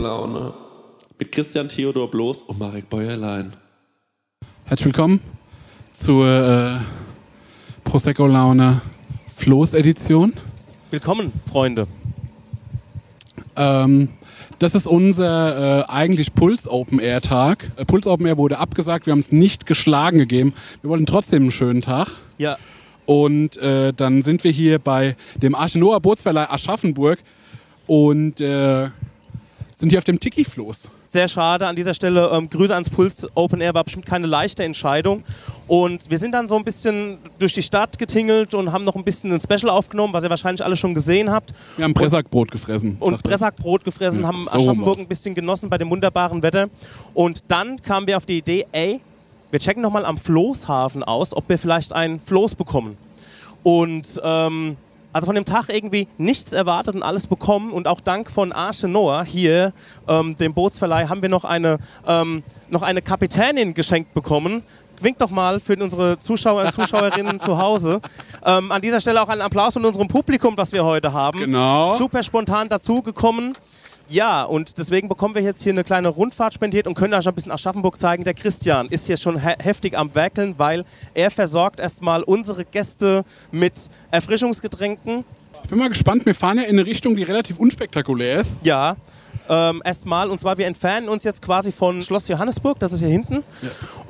Prosecco-Laune. Mit Christian Theodor Bloß und Marek Bäuerlein. Herzlich willkommen zur äh, Prosecco-Laune Floß-Edition. Willkommen, Freunde. Ähm, das ist unser äh, eigentlich Puls Open Air Tag. Äh, Puls Open Air wurde abgesagt, wir haben es nicht geschlagen gegeben. Wir wollten trotzdem einen schönen Tag. Ja, Und äh, dann sind wir hier bei dem Arche Noah Bootsverleih Aschaffenburg und äh, sind hier auf dem Tiki-Floß. sehr schade an dieser Stelle. Ähm, Grüße ans Puls Open Air war bestimmt keine leichte Entscheidung. Und wir sind dann so ein bisschen durch die Stadt getingelt und haben noch ein bisschen ein Special aufgenommen, was ihr wahrscheinlich alle schon gesehen habt. Wir haben Pressackbrot gefressen. Und sagt. Pressackbrot gefressen, Ja, haben so Aschaffenburg ein bisschen genossen bei dem wunderbaren Wetter. Und dann kamen wir auf die Idee, ey, wir checken nochmal am Floßhafen aus, ob wir vielleicht ein Floß bekommen. Und ähm, also von dem Tag irgendwie nichts erwartet und alles bekommen. Und auch dank von Arche Noah hier, ähm, dem Bootsverleih, haben wir noch eine, ähm, noch eine Kapitänin geschenkt bekommen. Winkt doch mal für unsere Zuschauer und Zuschauerinnen zu Hause. Ähm, an dieser Stelle auch einen Applaus von unserem Publikum, das wir heute haben. Genau. Super spontan dazugekommen. Ja, und deswegen bekommen wir jetzt hier eine kleine Rundfahrt spendiert und können euch ein bisschen Aschaffenburg zeigen. Der Christian ist hier schon he heftig am Werkeln, weil er versorgt erstmal unsere Gäste mit Erfrischungsgetränken. Ich bin mal gespannt, wir fahren ja in eine Richtung, die relativ unspektakulär ist. Ja, ähm, erstmal. Und zwar, wir entfernen uns jetzt quasi von Schloss Johannesburg, das ist hier hinten,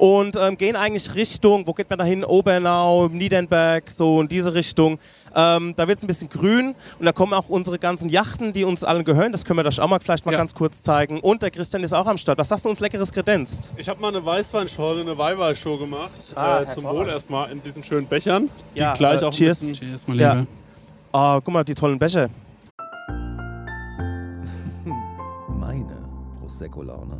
und ähm, gehen eigentlich Richtung, wo geht man da hin? Obernau, Niedernberg, so in diese Richtung. Ähm, da wird es ein bisschen grün und da kommen auch unsere ganzen Yachten, die uns allen gehören. Das können wir euch auch mal vielleicht mal Ja. ganz kurz zeigen. Und der Christian ist auch am Start. Was hast du uns Leckeres kredenzt? Ich habe mal eine Weißweinschorle, eine Weihweißshow gemacht. Ah, äh, zum. Wohl erstmal in diesen schönen Bechern. Die Ja, gleich äh, auch cheers. ein bisschen Cheers, mein Ja. Lieber. Oh, guck mal, die tollen Becher. Meine Prosecco-Laune.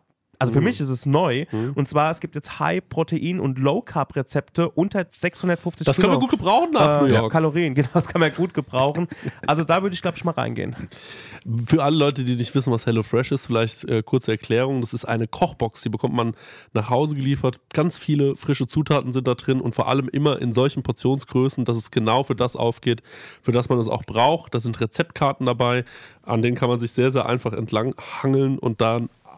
Also für mich ist es neu. Und zwar, es gibt jetzt High-Protein- und Low-Carb-Rezepte unter 650 Das können wir gut gebrauchen nach Äh, New York. Kalorien, genau, das kann man gut gebrauchen. Also da würde ich, glaube ich, mal reingehen. Für alle Leute, die nicht wissen, was HelloFresh ist, vielleicht äh, kurze Erklärung. Das ist eine Kochbox, die bekommt man nach Hause geliefert. Ganz viele frische Zutaten sind da drin und vor allem immer in solchen Portionsgrößen, dass es genau für das aufgeht, für das man es auch braucht. Da sind Rezeptkarten dabei, an denen kann man sich sehr, sehr einfach entlang hangeln und dann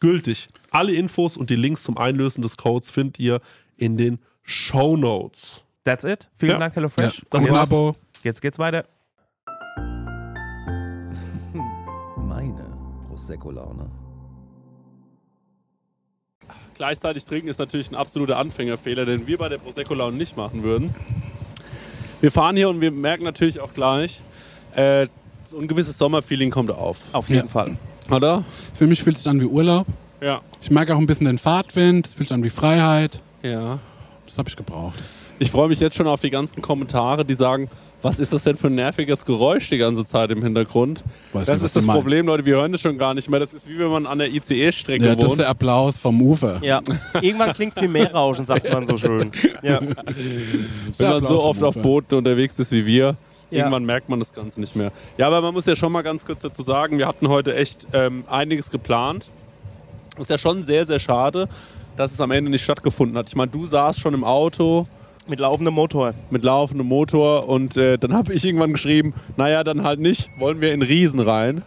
gültig. Alle Infos und die Links zum Einlösen des Codes findet ihr in den Show Notes. That's it. Vielen Ja. Dank, HelloFresh. Das Und Ein war's. Abo. Jetzt geht's weiter. Meine Prosecco-Laune. Gleichzeitig trinken ist natürlich ein absoluter Anfängerfehler, den wir bei der Prosecco Laune nicht machen würden. Wir fahren hier und wir merken natürlich auch gleich, äh, so ein gewisses Sommerfeeling kommt auf. Auf jeden Ja. Fall. Oder? Für mich fühlt es sich an wie Urlaub. Ja. Ich merke auch ein bisschen den Fahrtwind. Es fühlt sich an wie Freiheit. Ja. Das habe ich gebraucht. Ich freue mich jetzt schon auf die ganzen Kommentare, die sagen, was ist das denn für ein nerviges Geräusch die gange Zeit im Hintergrund? Weiß das nicht, ist das meinst. Problem, Leute, wir hören das schon gar nicht mehr. Das ist wie wenn man an der ICE-Strecke Ja, das ist wohnt. der Applaus vom Ufer. Ja. Irgendwann klingt's wie Meerrauschen, sagt man so schön. Ja. wenn man so oft auf. Booten unterwegs ist wie wir. Ja. Irgendwann merkt man das Ganze nicht mehr. Ja, aber man muss ja schon mal ganz kurz dazu sagen, wir hatten heute echt ähm, einiges geplant. Ist ja schon sehr, sehr schade, dass es am Ende nicht stattgefunden hat. Ich meine, du saßt schon im Auto Mit laufendem Motor. mit laufendem Motor und äh, dann habe ich irgendwann geschrieben, naja, dann halt nicht, wollen wir in Riesen rein.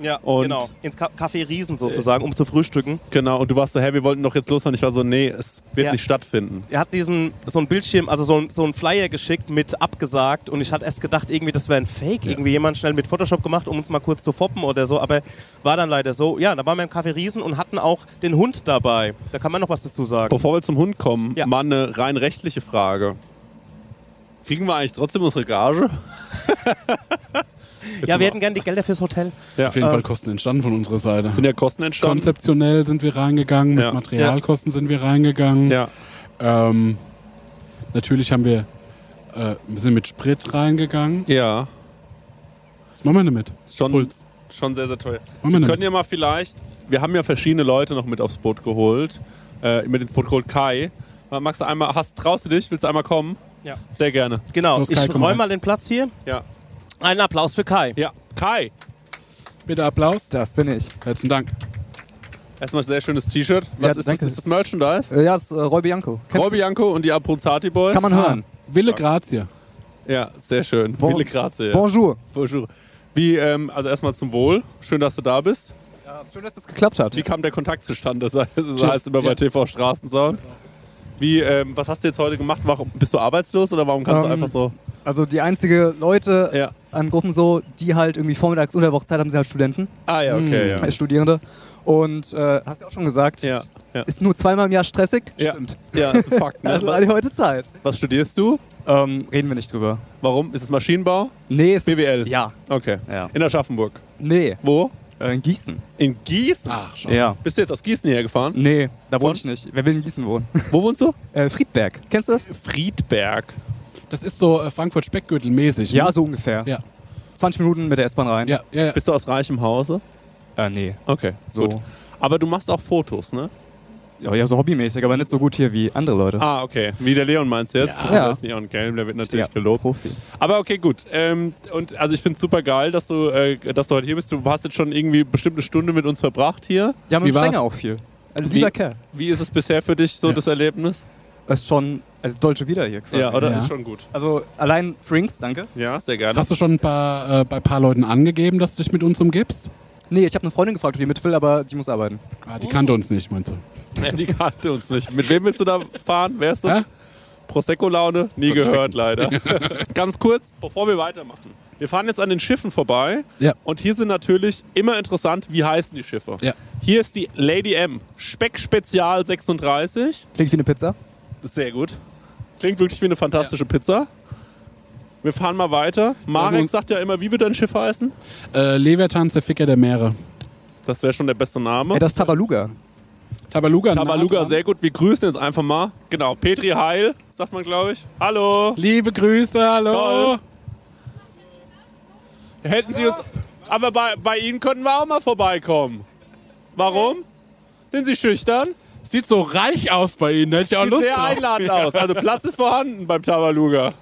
Ja, Und- genau. Ins Ka Café Riesen sozusagen, um zu frühstücken. Genau, und du warst so, hä, wir wollten doch jetzt losfahren. Ich war so, nee, es wird Ja. nicht stattfinden. Er hat diesen, so ein Bildschirm, also so ein, so ein Flyer geschickt mit abgesagt und ich hatte erst gedacht, irgendwie das wäre ein Fake, irgendwie jemand schnell mit Photoshop gemacht, um uns mal kurz zu foppen oder so, aber war dann leider so. Ja, da waren wir im Café Riesen und hatten auch den Hund dabei. Da kann man noch was dazu sagen. Bevor wir zum Hund kommen, Ja. mal eine rein rechtliche Frage. Kriegen wir eigentlich trotzdem unsere Gage? Ja, wir hätten gerne die Gelder fürs Hotel. Ja. Auf jeden Ähm, Fall Kosten entstanden von unserer Seite. Sind ja Kosten entstanden. Konzeptionell sind wir reingegangen, mit Ja. Materialkosten sind wir reingegangen. Ja. Ähm, natürlich haben wir, äh, wir sind mit Sprit reingegangen. Ja. Was machen wir damit? Schon, Puls. schon sehr, sehr teuer. Was machen wir Können damit? ja mal vielleicht, wir haben ja verschiedene Leute noch mit aufs Boot geholt. Äh, mit ins Boot geholt. Kai, magst du einmal, hast, traust du dich? Willst du einmal kommen? Ja. Sehr gerne. Genau, Los, ich Kai, komm räume mal den Platz hier. Ja. Einen Applaus für Kai. Ja. Kai, Bitte Applaus. Das bin ich. Herzlichen Dank. erstmal sehr schönes T-Shirt. Was Ja, ist das? Ist das Merchandise? Äh, ja, das ist äh, Roy Bianco. Kennst Roy Bianco und die Abruzzati Boys? du? Kann man Ah, hören. Wille Grazie. Ja, sehr schön. Bon- Viele Grazie. Ja. Bonjour. Bonjour. Wie, ähm, also erstmal zum Wohl. Schön, dass du da bist. schön, dass das geklappt hat. Wie kam der Kontakt zustande? Das Tschüss. heißt immer bei Ja. TV Straßensound. Wie, ähm, was hast du jetzt heute gemacht? Warum, bist du arbeitslos oder warum kannst du Ähm, einfach so? Also die einzige Leute Ja. An Gruppen so, die halt irgendwie vormittags unter der Wochezeit haben, sind halt Studenten, Ah ja, okay, Hm. ja. Studierende. Und äh, hast du auch schon gesagt, Ja, ja. ist nur zweimal im Jahr stressig? Ja. Stimmt. Ja, Fakt. Ne? Also hatte ich heute Zeit. was studierst du? Ähm, reden wir nicht drüber. Warum? Ist es Maschinenbau? Nee, es BWL. Ist, ja. Okay. Ja. In Aschaffenburg. Nee, Wo? äh, in Gießen. In Gießen? Ach, schon. Ja. Bist du jetzt aus Gießen hierher gefahren? Nee, da wohne ich nicht. Wer will in Gießen wohnen? Wo wohnst du? äh, Friedberg. Kennst du das? Friedberg. Das ist so äh, Frankfurt-Speckgürtel-mäßig. Ne? Ja, so ungefähr. Ja. 20 Minuten mit der S-Bahn rein. Ja, ja, ja. Bist du aus reichem Hause? Äh, nee. Okay, So. gut. Aber du machst auch Fotos, ne? Ja, ja, so hobbymäßig, aber nicht so gut hier wie andere Leute. Ah, okay. Wie der Leon meinst du jetzt? Ja. Leon Gelm, der wird natürlich Ja, gelobt. Profi. Aber okay, gut. Ähm, und also ich finde es super geil, dass du, äh, dass du heute hier bist. Du hast jetzt schon irgendwie bestimmt eine Stunde mit uns verbracht hier. Ja, mit Wie dem auch viel. Ein Wie- lieber Kerl. Wie ist es bisher für dich so Ja. das Erlebnis? Das ist schon, also Deutsche wieder hier quasi. Ja, oder? Ja. Ist schon gut. Also allein Frinks, danke. Ja, sehr gerne. Hast du schon ein paar, äh, bei ein paar Leuten angegeben, dass du dich mit uns umgibst? Nee, ich habe eine Freundin gefragt, ob die mit will, aber die muss arbeiten. Ah, die kannte uns nicht, meinst du? Ja, die kannte uns nicht. Mit wem willst du da fahren? Wer ist das? Hä? Prosecco-Laune? Nie gehört, leider. Ganz kurz, bevor wir weitermachen. Wir fahren jetzt an den Schiffen vorbei. Ja. Und hier sind natürlich immer interessant, wie heißen die Schiffe. Ja. Hier ist die Lady M. Speckspezial 36. Klingt wie eine Pizza. Sehr gut. Klingt wirklich wie eine fantastische Pizza. Wir fahren mal weiter. Marek Also- sagt ja immer, wie wird dein Schiff heißen? Äh, Leviathan, der Ficker der Meere. Das wäre schon der beste Name. Ey, das ist Tabaluga. Tabaluga. Tabaluga, Nathan. sehr gut. Wir grüßen jetzt einfach mal. Genau, Petri Heil, sagt man, glaube ich. Hallo. Liebe Grüße, hallo. Toll. Hätten Sie uns. Aber bei, bei Ihnen könnten wir auch mal vorbeikommen. Warum? Sind Sie schüchtern? Sieht so reich aus bei Ihnen. Hätte ich auch Sieht Lust sehr drauf. einladend aus. Also Platz ist vorhanden beim Tabaluga.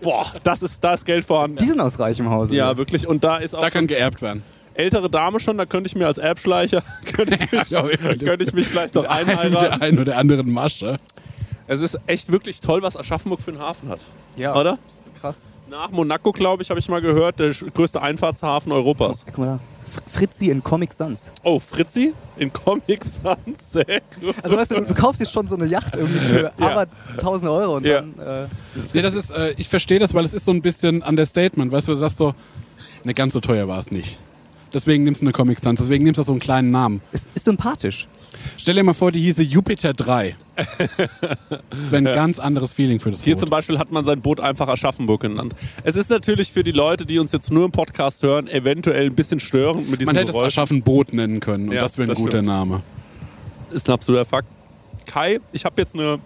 Boah, das ist, da ist Geld vorhanden. Die sind aus reichem Hause. Ja, wirklich. Und da ist auch Da kann geerbt werden. ältere Dame schon, da könnte ich mir als Erbschleicher, könnte ich mich, Ja, könnte ich mich vielleicht noch Ein, einheiraten. der einen oder anderen Masche. Es ist echt wirklich toll, was Aschaffenburg für einen Hafen hat. ja. Oder? Krass. Nach Monaco, glaube ich, habe ich mal gehört, der größte Einfahrtshafen Europas. Guck mal da. Fr- Fritzi in Comic Sans. Oh, Fritzi in Comic Sans, sehr gut. Also weißt du, du kaufst dir schon so eine Yacht irgendwie für Ja. aber 1000 Euro und Ja. dann... Äh, Nee, das ist, äh, ich verstehe das, weil es ist so ein bisschen Understatement. Weißt du, du sagst so, ne, ganz so teuer war es nicht. Deswegen nimmst du eine Comic Sans, deswegen nimmst du so einen kleinen Namen. ist, ist sympathisch. Stell dir mal vor, die hieße Jupiter 3. Das wäre ein ganz anderes Feeling für das Hier Boot. zum Beispiel hat man sein Boot einfach Aschaffenburg genannt. Es ist natürlich für die Leute, die uns jetzt nur im Podcast hören, eventuell ein bisschen störend mit diesem Man hätte es Geräusch. Aschaffenboot nennen können und Ja, das wäre ein guter stimmt. Name. ist ein absoluter Fakt. Kai, ich habe jetzt eine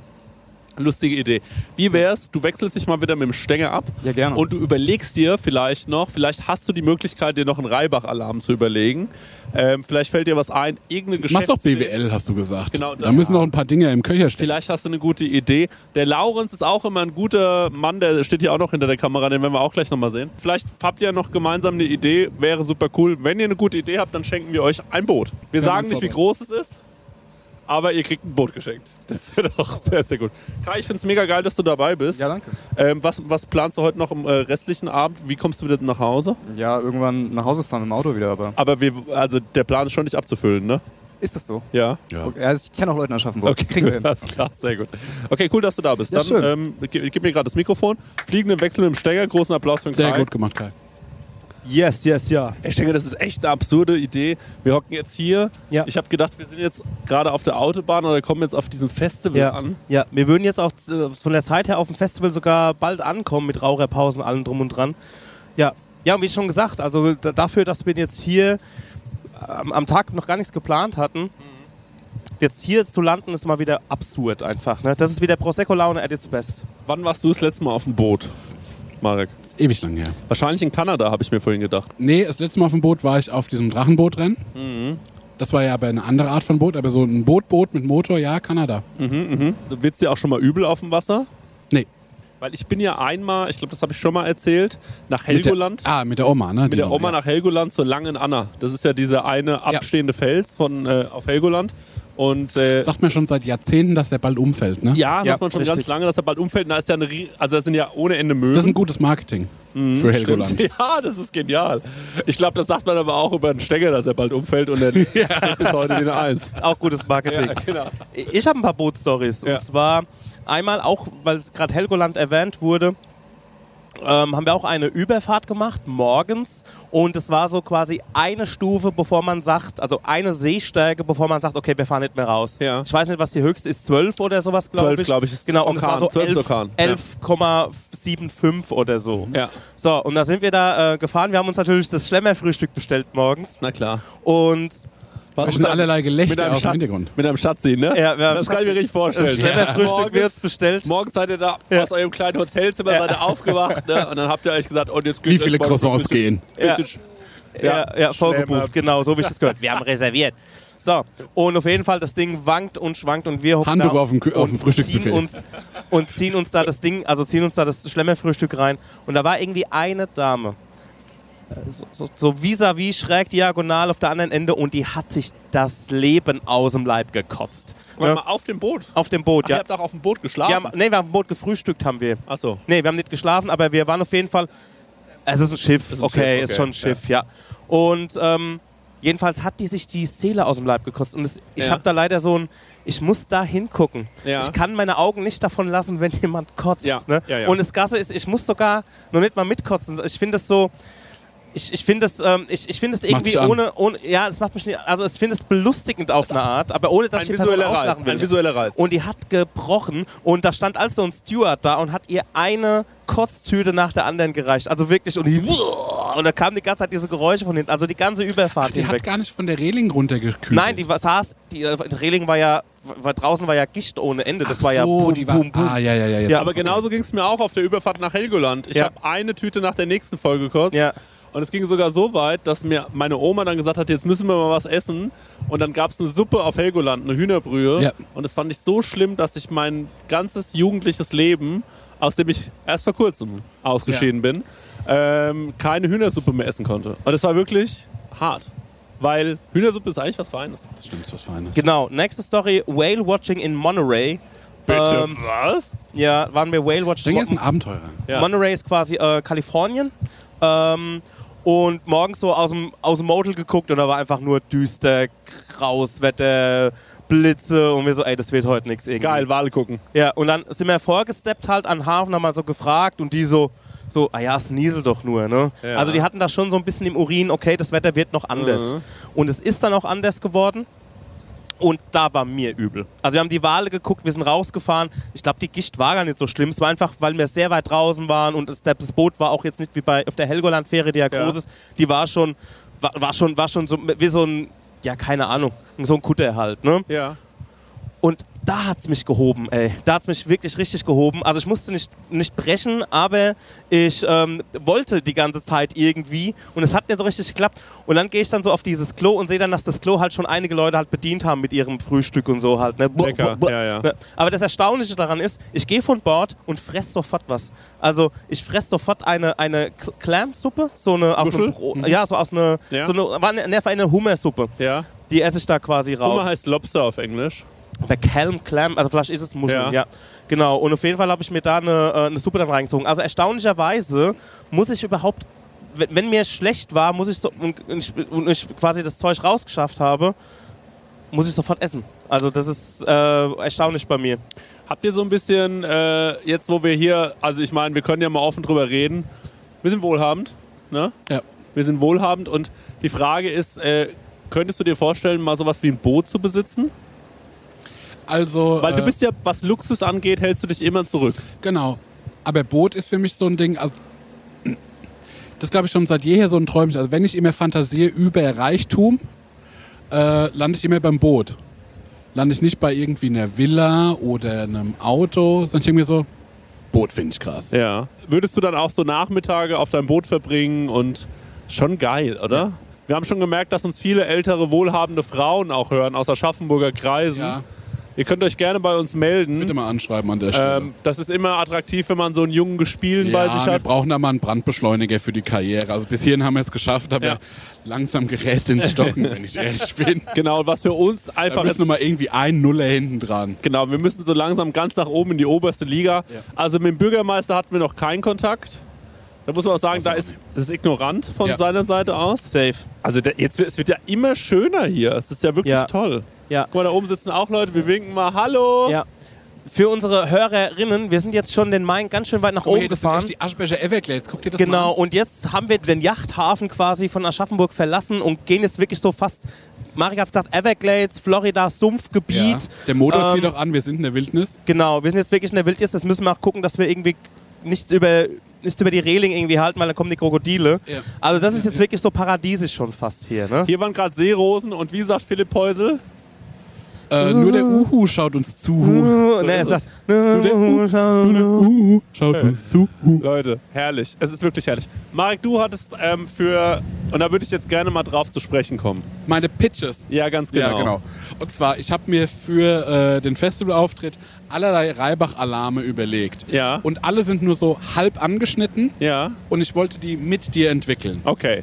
lustige Idee. Wie wär's, du wechselst dich mal wieder mit dem Stänger ab Ja, gerne. und du überlegst dir vielleicht noch, vielleicht hast du die Möglichkeit, dir noch einen Reibach-Alarm zu überlegen. Ähm, vielleicht fällt dir was ein, irgendeine Mach doch. BWL, hast du gesagt. Genau, da da- müssen noch ein paar Dinge im Köcher stehen. Vielleicht hast du eine gute Idee. Der Laurenz ist auch immer ein guter Mann, der steht hier auch noch hinter der Kamera, den werden wir auch gleich nochmal sehen. Vielleicht habt ihr noch gemeinsam eine Idee, wäre super cool. Wenn ihr eine gute Idee habt, dann schenken wir euch ein Boot. Wir haben sagen nicht, wie groß es ist, aber ihr kriegt ein Boot geschenkt. Das wäre doch sehr, sehr gut. Kai, ich finde es mega geil, dass du dabei bist. Ja, danke. Ähm, was, was planst du heute noch im äh, restlichen Abend? Wie kommst du wieder nach Hause? Ja, irgendwann nach Hause fahren mit dem Auto wieder, aber Aber wir, also der Plan ist schon, dich abzufüllen, ne? ist das so? Ja. Ja. Okay, also ich kenne auch Leute in Aschaffenburg. Okay, Kriegen wir gut, hin. alles klar, sehr gut. Okay, cool, dass du da bist. Ja, Dann schön. ähm, gib, gib mir gerade das Mikrofon. Fliegenden Wechsel mit dem Stenger, großen Applaus für den Sehr Kai. gut gemacht, Kai. Yes, yes, ja. Ich denke, das ist echt eine absurde Idee. Wir hocken jetzt hier. Ja. Ich habe gedacht, wir sind jetzt gerade auf der Autobahn oder kommen jetzt auf diesem Festival Ja, an. ja, wir würden jetzt auch äh, von der Zeit her auf dem Festival sogar bald ankommen mit Raucherpausen, allem drum und dran. Ja, ja, und wie schon gesagt, also da- dafür, dass wir jetzt hier am, am Tag noch gar nichts geplant hatten, jetzt hier zu landen, ist mal wieder absurd einfach. Ne? Das ist wieder Prosecco-Laune at its best. Wann warst du das letzte Mal auf dem Boot, Marek? Ewig lang her. Wahrscheinlich in Kanada, habe ich mir vorhin gedacht. Nee, das letzte Mal auf dem Boot war ich auf diesem Drachenbootrennen. Mhm. Das war ja aber eine andere Art von Boot, aber so ein Boot-Boot mit Motor, ja, Kanada. Wird es dir auch schon mal übel auf dem Wasser? Weil ich bin ja einmal, ich glaube, das habe ich schon mal erzählt, nach Mit der, Helgoland. ah, mit der Oma, ne? mit der Nummer, Oma ja. nach Helgoland zur Langen Anna. Das ist ja dieser eine abstehende Fels von, äh, auf Helgoland. Und äh, Sagt mir schon seit Jahrzehnten, dass der bald umfällt, ne? ja, sagt Ja, man schon richtig. ganz lange, dass er bald umfällt. Da ist ja eine, rie- also das sind ja ohne Ende Möwen. Das ist ein gutes Marketing für Helgoland. Stimmt. Ja, das ist genial. Ich glaube, das sagt man aber auch über einen Stenger, dass er bald umfällt und er steht bis heute wie eine Eins. Auch gutes Marketing. Ja, genau. Ich habe ein paar Bootstories. Ja. Und zwar einmal auch, weil es gerade Helgoland erwähnt wurde, ähm, haben wir auch eine Überfahrt gemacht, morgens. Und es war so quasi eine Stufe, bevor man sagt, also eine Seestärke, bevor man sagt, okay, wir fahren nicht mehr raus. Ja. Ich weiß nicht, was die höchste ist, 12 oder sowas, glaube 12, ich. glaub ich, ist Genau, und es Orkan, war so 12 11 Orkan, ja. 11,75 oder so. Ja, So, und da sind wir da äh, gefahren. Wir haben uns natürlich das Schlemmerfrühstück bestellt morgens. na klar. Und Da sind allerlei mit Gelächter einem, aus dem Schatz, Hintergrund. mit einem Schatzi, ne? Ja, wir haben das kann ich mir richtig vorstellen. das Schlemmerfrühstück Morgens- wird bestellt. Morgens seid ihr da aus eurem kleinen Hotelzimmer, seid ihr aufgewacht, ne? Und dann habt ihr euch gesagt, und jetzt Wie geht's viele Croissants bisschen- gehen? Ja. bisschen- Ja, ja, vorgebucht, Schlemmer. genau, so wie ich das gehört. Wir haben reserviert. So, und auf jeden Fall, das Ding wankt und schwankt und wir hocken Handtuch da auf dem auf dem und Frühstücksbuffet. ziehen uns Und ziehen uns da das Ding, also ziehen uns da das Schlemmerfrühstück rein. Und da war irgendwie eine Dame, so- so so vis-à-vis schräg diagonal auf der anderen Ende und die hat sich das Leben aus dem Leib gekotzt. Ja, mal, auf dem Boot. auf dem Boot, Ach, Ihr ja. habt auch auf dem Boot geschlafen? haben, nee, wir haben am Boot gefrühstückt, haben wir. Achso. Nee, wir haben nicht geschlafen, aber wir waren auf jeden Fall. Es ist ein Schiff, Ist ein okay, Schiff, ist schon ein okay, Schiff, ja. Und ähm, jedenfalls hat die sich die Seele aus dem Leib gekostet. Und es, ich Ja. habe da leider so ein. Ich muss da hingucken. Ja. Ich kann meine Augen nicht davon lassen, wenn jemand kotzt. Ja, Ne? ja, ja. Und das Gasse ist, ich muss sogar noch nicht mal mitkotzen. Ich finde es so. Ich, ich finde es ähm, ich, ich find es irgendwie ohne, ohne. Ja, das macht mich nicht. Also, ich finde es belustigend auf eine Art, aber ohne dass Ein ich die visueller Reiz. auslachen will. Ein visueller Reiz. Und die hat gebrochen und da stand also ein Steward da und hat ihr eine Kotztüte nach der anderen gereicht. Also wirklich und, die, und da kamen die ganze Zeit diese Geräusche von hinten. Also die ganze Überfahrt Die hat hinweg. gar nicht von der Reling runtergekühlt. Nein, die saß, die äh, die Reling war ja, war, draußen war ja Gicht ohne Ende. Das Ach war ja so, boom, die war, boom, boom. Ah, ja, ja, ja. Jetzt. Ja, Aber genauso ging es mir auch auf der Überfahrt nach Helgoland. Ich Ja. habe eine Tüte nach der nächsten Voll gekotzt. Ja. Und es ging sogar so weit, dass mir meine Oma dann gesagt hat, jetzt müssen wir mal was essen. Und dann gab es eine Suppe auf Helgoland, eine Hühnerbrühe. Ja. Und das fand ich so schlimm, dass ich mein ganzes jugendliches Leben, aus dem ich erst vor kurzem ausgeschieden bin, ähm, keine Hühnersuppe mehr essen konnte. Und es war wirklich hart. Weil Hühnersuppe ist eigentlich was Feines. Das stimmt, ist was Feines. Genau, nächste Story, Whale Watching in Monterey. Ähm, was? ja, waren wir Whale Ich Watching. denke, er ist ein Abenteurer. Ja. Monterey ist quasi äh, Kalifornien. Ähm, und morgens so aus dem, aus dem Motel geguckt und da war einfach nur düster, graues Wetter, Blitze und wir so, ey, das wird heute nichts irgendwie. Geil, Wale gucken. Ja, und dann sind wir vorgesteppt halt an den Hafen, haben mal so gefragt und die so, so, ah ja, es nieselt doch nur, ne? Ja. Also die hatten da schon so ein bisschen im Urin, okay, das Wetter wird noch anders. Mhm. Und es ist dann auch anders geworden. Und da war mir übel. Also wir haben die Wale geguckt, wir sind rausgefahren. Ich glaube, die Gischt war gar nicht so schlimm. Es war einfach, weil wir sehr weit draußen waren und das, das Boot war auch jetzt nicht wie bei auf der Helgoland-Fähre, die ja, Ja. groß ist. Die war schon, war, war schon, war schon so wie so ein, ja, keine Ahnung, so ein Kutter halt, ne? Ja. Und da hat's mich gehoben, ey. Da hat's mich wirklich richtig gehoben. Also ich musste nicht, nicht brechen, aber ich ähm, wollte die ganze Zeit irgendwie und es hat nicht so richtig geklappt. Und dann gehe ich dann so auf dieses Klo und sehe dann, dass das Klo halt schon einige Leute halt bedient haben mit ihrem Frühstück und so halt. Ne? Lecker, ja, ja. Ne? Aber das Erstaunliche daran ist, ich gehe von Bord und fress sofort was. Also ich fress sofort eine, eine Cl- Clam-Suppe, so eine aus einem Bro- ja, so aus einer, Ja. so eine, war eine, ne, eine Hummersuppe. Ja. Die esse ich da quasi raus. Hummer heißt Lobster auf Englisch. Bei Calm Clam, also vielleicht ist es Muscheln, Ja. ja. Genau, und auf jeden Fall habe ich mir da eine, äh, eine Suppe dann reingezogen. Also erstaunlicherweise muss ich überhaupt, wenn, wenn mir schlecht war, muss ich so, und ich, und ich quasi das Zeug rausgeschafft habe, muss ich sofort essen. Also das ist äh, erstaunlich bei mir. Habt ihr so ein bisschen, äh, jetzt wo wir hier, also ich meine, wir können ja mal offen drüber reden. Wir sind wohlhabend, ne? Ja. Wir sind wohlhabend und die Frage ist, äh, könntest du dir vorstellen, mal sowas wie ein Boot zu besitzen? Also, Weil du äh, bist ja, was Luxus angeht, hältst du dich immer zurück. Genau. Aber Boot ist für mich so ein Ding, also das glaube ich schon seit jeher so ein Träumchen. Also wenn ich immer fantasiere über Reichtum, äh, lande ich immer beim Boot. Lande ich nicht bei irgendwie einer Villa oder einem Auto, sondern ich denke mir so, Boot finde ich krass. Ja. Würdest du dann auch so Nachmittage auf deinem Boot verbringen und schon geil, oder? Wir haben schon gemerkt, dass uns viele ältere, wohlhabende Frauen auch hören aus Aschaffenburger Kreisen. Ja, Ihr könnt euch gerne bei uns melden. bitte mal anschreiben an der Stelle. Ähm, das ist immer attraktiv, wenn man so einen jungen Gespielen bei ja, sich wir hat. brauchen da mal einen Brandbeschleuniger für die Karriere. Also bis hierhin haben wir es geschafft, aber Ja. langsam gerät ins Stocken, wenn ich ehrlich bin. Genau, was für uns einfach müssen wir mal irgendwie ein Nuller hinten dran. genau, wir müssen so langsam ganz nach oben in die oberste Liga. Ja. Also mit dem Bürgermeister hatten wir noch keinen Kontakt. Da muss man auch sagen, Das da ist ist ignorant von Ja. seiner Seite aus. Safe. Also der, jetzt wird, es wird ja immer schöner hier. Es ist ja wirklich Ja. toll. Ja. Guck mal, da oben sitzen auch Leute. Wir winken mal Hallo. Ja. Für unsere Hörerinnen, wir sind jetzt schon den Main ganz schön weit nach mal oben hier, das sind gefahren. echt die Aschbecher Everglades. Guck dir das Genau, mal an. und jetzt haben wir den Yachthafen quasi von Aschaffenburg verlassen und gehen jetzt wirklich so fast, Marek hat gesagt, Everglades, Florida, Sumpfgebiet. Ja. Der Motor Ähm, zieht auch an, wir sind in der Wildnis. Genau, wir sind jetzt wirklich in der Wildnis, das müssen wir auch gucken, dass wir irgendwie nichts über, nichts über die Reling irgendwie halten, weil dann kommen die Krokodile. Ja. Also das ist jetzt wirklich so paradiesisch schon fast hier, ne? Hier waren gerade Seerosen und wie sagt Philipp Peusel? Äh, nur der Uhu schaut uns zu. Uh, ne, ist er sagt, Uhu schaut uns zu. Leute, herrlich. Es ist wirklich herrlich. Marek, du hattest ähm, für, und da würde ich jetzt gerne mal drauf zu sprechen kommen. Meine Pitches. Ja, ganz genau. Ja, genau. Und zwar, ich habe mir für äh, den Festivalauftritt allerlei Reibach-Alarme überlegt. Ja. Und alle sind nur so halb angeschnitten Ja, und ich wollte die mit dir entwickeln. okay.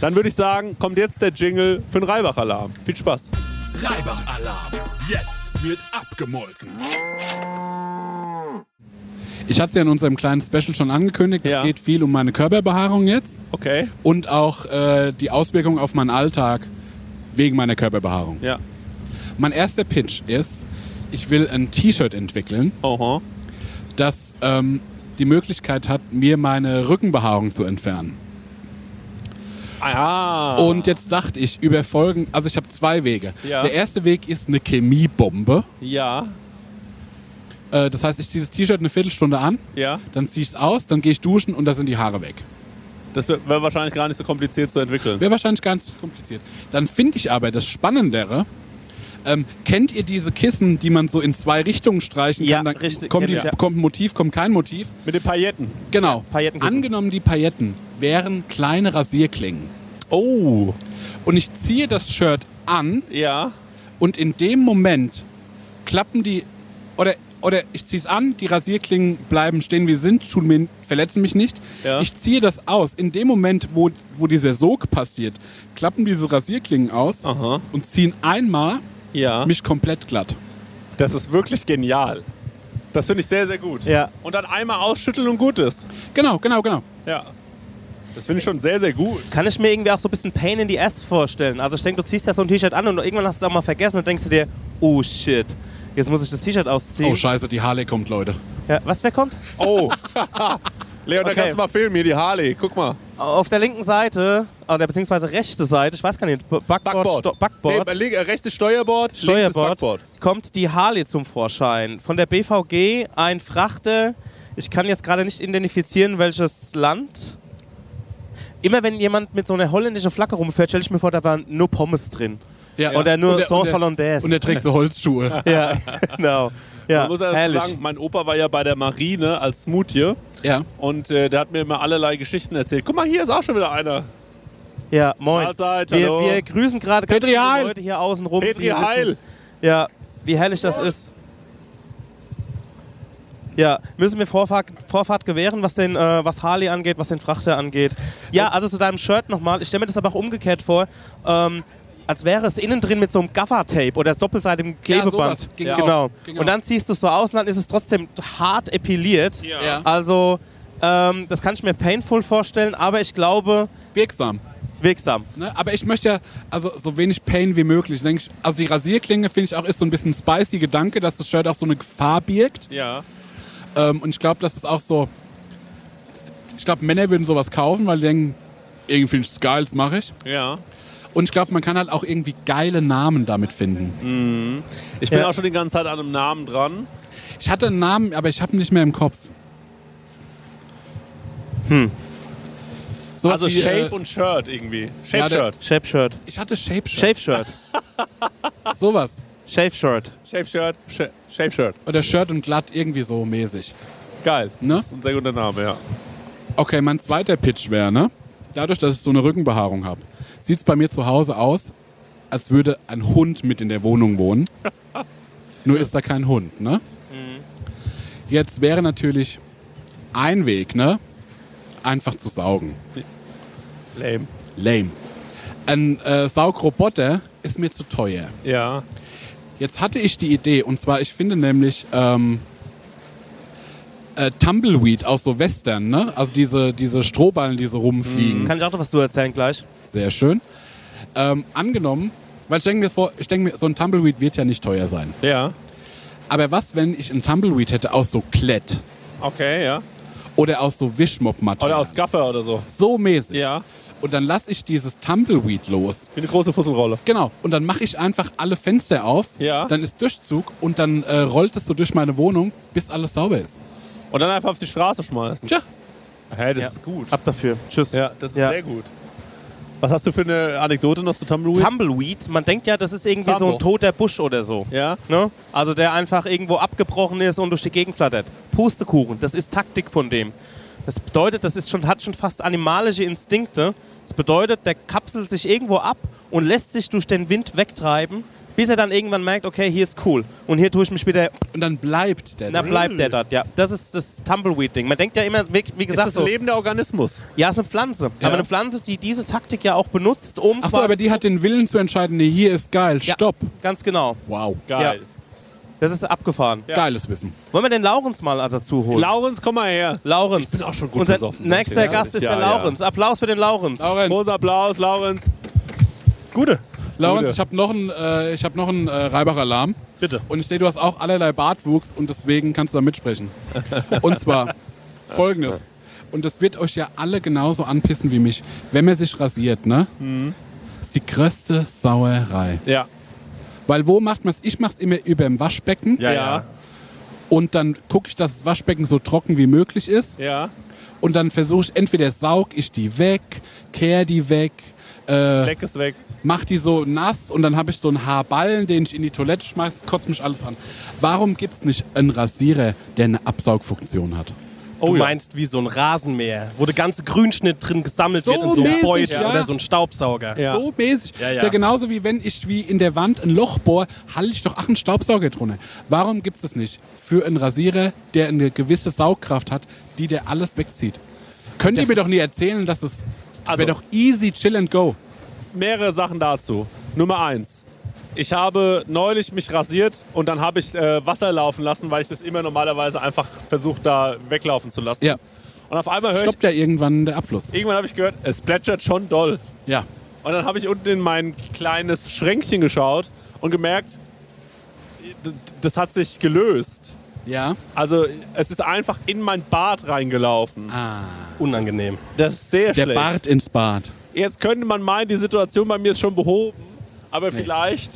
Dann würde ich sagen, kommt jetzt der Jingle für den Reibach-Alarm. Viel Spaß. Reibach-Alarm. Jetzt wird abgemolken. Ich hatte es ja in unserem kleinen Special schon angekündigt. Es Ja. geht viel um meine Körperbehaarung jetzt Okay. und auch äh, die Auswirkungen auf meinen Alltag wegen meiner Körperbehaarung. Ja. Mein erster Pitch ist, ich will ein T-Shirt entwickeln, Oha. das ähm, die Möglichkeit hat, mir meine Rückenbehaarung zu entfernen. Ah. Und jetzt dachte ich über Folgen, also ich habe zwei Wege. Ja. Der erste Weg ist eine Chemiebombe. Ja. Äh, das heißt, ich ziehe das T-Shirt eine Viertelstunde an, Ja. dann ziehe ich es aus, dann gehe ich duschen und da sind die Haare weg. Das wäre wär wahrscheinlich gar nicht so kompliziert zu entwickeln. Wäre wahrscheinlich ganz kompliziert. Dann finde ich aber das Spannendere. Ähm, kennt ihr diese Kissen, die man so in zwei Richtungen streichen Ja, kann? Dann richtig, Kommt, die, ich, ja. kommt ein Motiv, kommt kein Motiv. Mit den Pailletten. Genau. Paillettenkissen. Angenommen, die Pailletten wären kleine Rasierklingen. Oh, Und ich ziehe das Shirt an ja. und in dem Moment klappen die, oder, oder ich ziehe es an, die Rasierklingen bleiben stehen, wie sie sind, tun mir, verletzen mich nicht. Ja. Ich ziehe das aus. In dem Moment, wo, wo dieser Sog passiert, klappen diese Rasierklingen aus Aha. und ziehen einmal Ja. mich komplett glatt. Das ist wirklich genial. Das finde ich sehr, sehr gut. Ja. Und dann einmal ausschütteln und gut ist. Genau, genau, genau. Ja. Das finde ich schon sehr, sehr gut. Kann ich mir irgendwie auch so ein bisschen Pain in the Ass vorstellen. Also ich denke, du ziehst ja so ein T-Shirt an und irgendwann hast du es auch mal vergessen und denkst du dir, oh shit, jetzt muss ich das T-Shirt ausziehen. Oh, scheiße, die Harley kommt, Leute. ja, was, wer kommt? Oh. Leon, da Okay. kannst du mal filmen, hier die Harley. Guck mal. Auf der linken Seite, oder beziehungsweise rechte Seite, ich weiß gar nicht, Backboard, Backboard. Backboard, Nee, link- äh, rechtes Steuerbord, Steuerbord, Backboard. kommt die Harley zum Vorschein. Von der BVG ein Frachter, ich kann jetzt gerade nicht identifizieren, welches Land. Immer wenn jemand mit so einer holländischen Flagge rumfährt, stelle ich mir vor, da waren nur Pommes drin. Ja, Oder nur und der- Sauce und der- Hollandaise. Und er trägt so Holzschuhe. Ja, genau. Ja, Man muss ja herrlich. sagen, mein Opa war ja bei der Marine als Smoothie ja. und äh, der hat mir immer allerlei Geschichten erzählt. Guck mal, hier ist auch schon wieder einer. Ja, moin. Mahlzeit, wir, hallo. wir grüßen gerade ganz Petri viele Heil. Leute hier außen rum. Petri Heil. Ja, wie herrlich das ist. Ja, müssen wir Vorfahrt, Vorfahrt gewähren, was, den, äh, was Harley angeht, was den Frachter angeht. Ja, also zu deinem Shirt nochmal. Ich stelle mir das aber auch umgekehrt vor. Ähm, als wäre es innen drin mit so einem Gaffer-Tape oder doppelseitigem Klebeband. sowas ging auch. genau. Ging Und dann ziehst du es so aus und dann ist es trotzdem hart epiliert. Ja. Also, ähm, das kann ich mir painful vorstellen, aber ich glaube, Wirksam. wirksam. Ne? Aber ich möchte ja also so wenig Pain wie möglich. Ich, also die Rasierklinge finde ich auch ist so ein bisschen spicy Gedanke, dass das Shirt auch so eine Gefahr birgt. Ja. Ähm, und ich glaube, das ist auch so. Ich glaube, Männer würden sowas kaufen, weil die denken, irgendwie finde ich es geil, das mache ich. Ja. Und ich glaube, man kann halt auch irgendwie geile Namen damit finden. Ich bin Ja. auch schon die ganze Zeit an einem Namen dran. Ich hatte einen Namen, aber ich habe ihn nicht mehr im Kopf. Hm. Sowas also wie, Shape äh, und Shirt irgendwie. Shape Ja, der- Shirt. Shape-Shirt. Ich hatte Shape Shirt. Shave-Shirt. Sowas. Shave-Shirt. Shape Shirt. Sh- Shape Shirt. Oder Shirt und glatt irgendwie so mäßig. Geil. Ne? Das ist ein sehr guter Name, ja. Okay, mein zweiter Pitch wäre, ne? Dadurch, dass ich so eine Rückenbehaarung habe, sieht es bei mir zu Hause aus, als würde ein Hund mit in der Wohnung wohnen. Nur ist da kein Hund, ne? Jetzt wäre natürlich ein Weg, ne? Einfach zu saugen. Lame. Lame. Ein äh, Saugroboter ist mir zu teuer. Ja. Jetzt hatte ich die Idee, und zwar, ich finde nämlich ähm, äh, Tumbleweed aus so Western, ne? Also diese, diese Strohballen, die so rumfliegen. Kann ich auch noch was du erzählen gleich? Sehr schön. Ähm, angenommen, weil ich denke mir vor, ich denke mir, so ein Tumbleweed wird ja nicht teuer sein. Ja. Aber was, wenn ich ein Tumbleweed hätte aus so Klett Okay, ja. oder aus so Wischmopp-Material? Oder aus Gaffer oder so. so mäßig. Ja. Und dann lasse ich dieses Tumbleweed los. Wie eine große Fusselrolle. Genau. Und dann mache ich einfach alle Fenster auf. Ja. Dann ist Durchzug und dann äh, rollt es so durch meine Wohnung, bis alles sauber ist. Und dann einfach auf die Straße schmeißen. Tja. Hä, das Ja. ist gut. Ab dafür. Tschüss. Ja, das ist Ja. sehr gut. Was hast du für eine Anekdote noch zu Tumbleweed? Tumbleweed, man denkt ja, das ist irgendwie so Sambo. ein toter Busch oder so. ja. Ne? Also der einfach irgendwo abgebrochen ist und durch die Gegend flattert. Pustekuchen, das ist Taktik von dem. Das bedeutet, das ist schon, hat schon fast animalische Instinkte. Das bedeutet, der kapselt sich irgendwo ab und lässt sich durch den Wind wegtreiben, bis er dann irgendwann merkt, okay, hier ist cool. Und hier tue ich mich wieder, Und dann bleibt der. da. bleibt der dort. Ja, das ist das Tumbleweed-Ding. Man denkt ja immer, wie, wie Ist gesagt, das so, ein lebender Organismus? ja, es ist eine Pflanze. Ja. Aber eine Pflanze, die diese Taktik ja auch benutzt, um Achso, aber die hat den Willen zu entscheiden, nee, hier ist geil, Ja. stopp. Ganz genau. Wow. Geil. Das ist abgefahren. Ja. Geiles Wissen. Wollen wir den Laurens mal dazu holen? Laurens, komm mal her. Laurens. Ich bin auch schon gut Unser besoffen, nächster ja. Gast ist Ja, der ja. Laurens. Applaus für den Laurens. Laurenz, Großer Applaus, Laurens. Gute. Laurens Gute. ich habe noch einen, äh, ich hab noch einen äh, Reibach-Alarm. Bitte. Und ich sehe, du hast auch allerlei Bartwuchs und deswegen kannst du da mitsprechen. und zwar folgendes. Und das wird euch ja alle genauso anpissen wie mich. Wenn man sich rasiert, ne? ist die größte Sauerei. Ja. Weil wo macht man es? Ich mache es immer über dem Waschbecken. Ja, ja. Und dann gucke ich, dass das Waschbecken so trocken wie möglich ist. Ja. Und dann versuche ich, entweder saug ich die weg, kehr die weg, äh, Weg ist weg. mach die so nass und dann habe ich so einen Haarballen, den ich in die Toilette schmeiße, kotzt mich alles an. Warum gibt es nicht einen Rasierer, der eine Absaugfunktion hat? Du Oh ja. meinst wie so ein Rasenmäher, wo der ganze Grünschnitt drin gesammelt So wird in so einem mäßig, Beutel ja. oder so ein Staubsauger. Ja. So mäßig. Ja, ja. Ist ja genauso wie wenn ich wie in der Wand ein Loch bohre, halte ich doch auch einen Staubsauger drunter. Warum gibt es nicht für einen Rasierer, der eine gewisse Saugkraft hat, die der alles wegzieht? Könnt ihr Das mir ist- doch nie erzählen, dass es Also- wäre doch easy, chill and go. mehrere Sachen dazu. Nummer eins. Ich habe neulich mich rasiert und dann habe ich äh, Wasser laufen lassen, weil ich das immer normalerweise einfach versucht, da weglaufen zu lassen. Ja. Und auf einmal höre ich, Stoppt ja irgendwann der Abfluss. irgendwann habe ich gehört, es plätschert schon doll. Ja. Und dann habe ich unten in mein kleines Schränkchen geschaut und gemerkt, das hat sich gelöst. Ja. Also es ist einfach in mein Bad reingelaufen. Unangenehm. Das ist sehr Der schlecht. Bart ins Bad. Jetzt könnte man meinen, die Situation bei mir ist schon behoben, aber vielleicht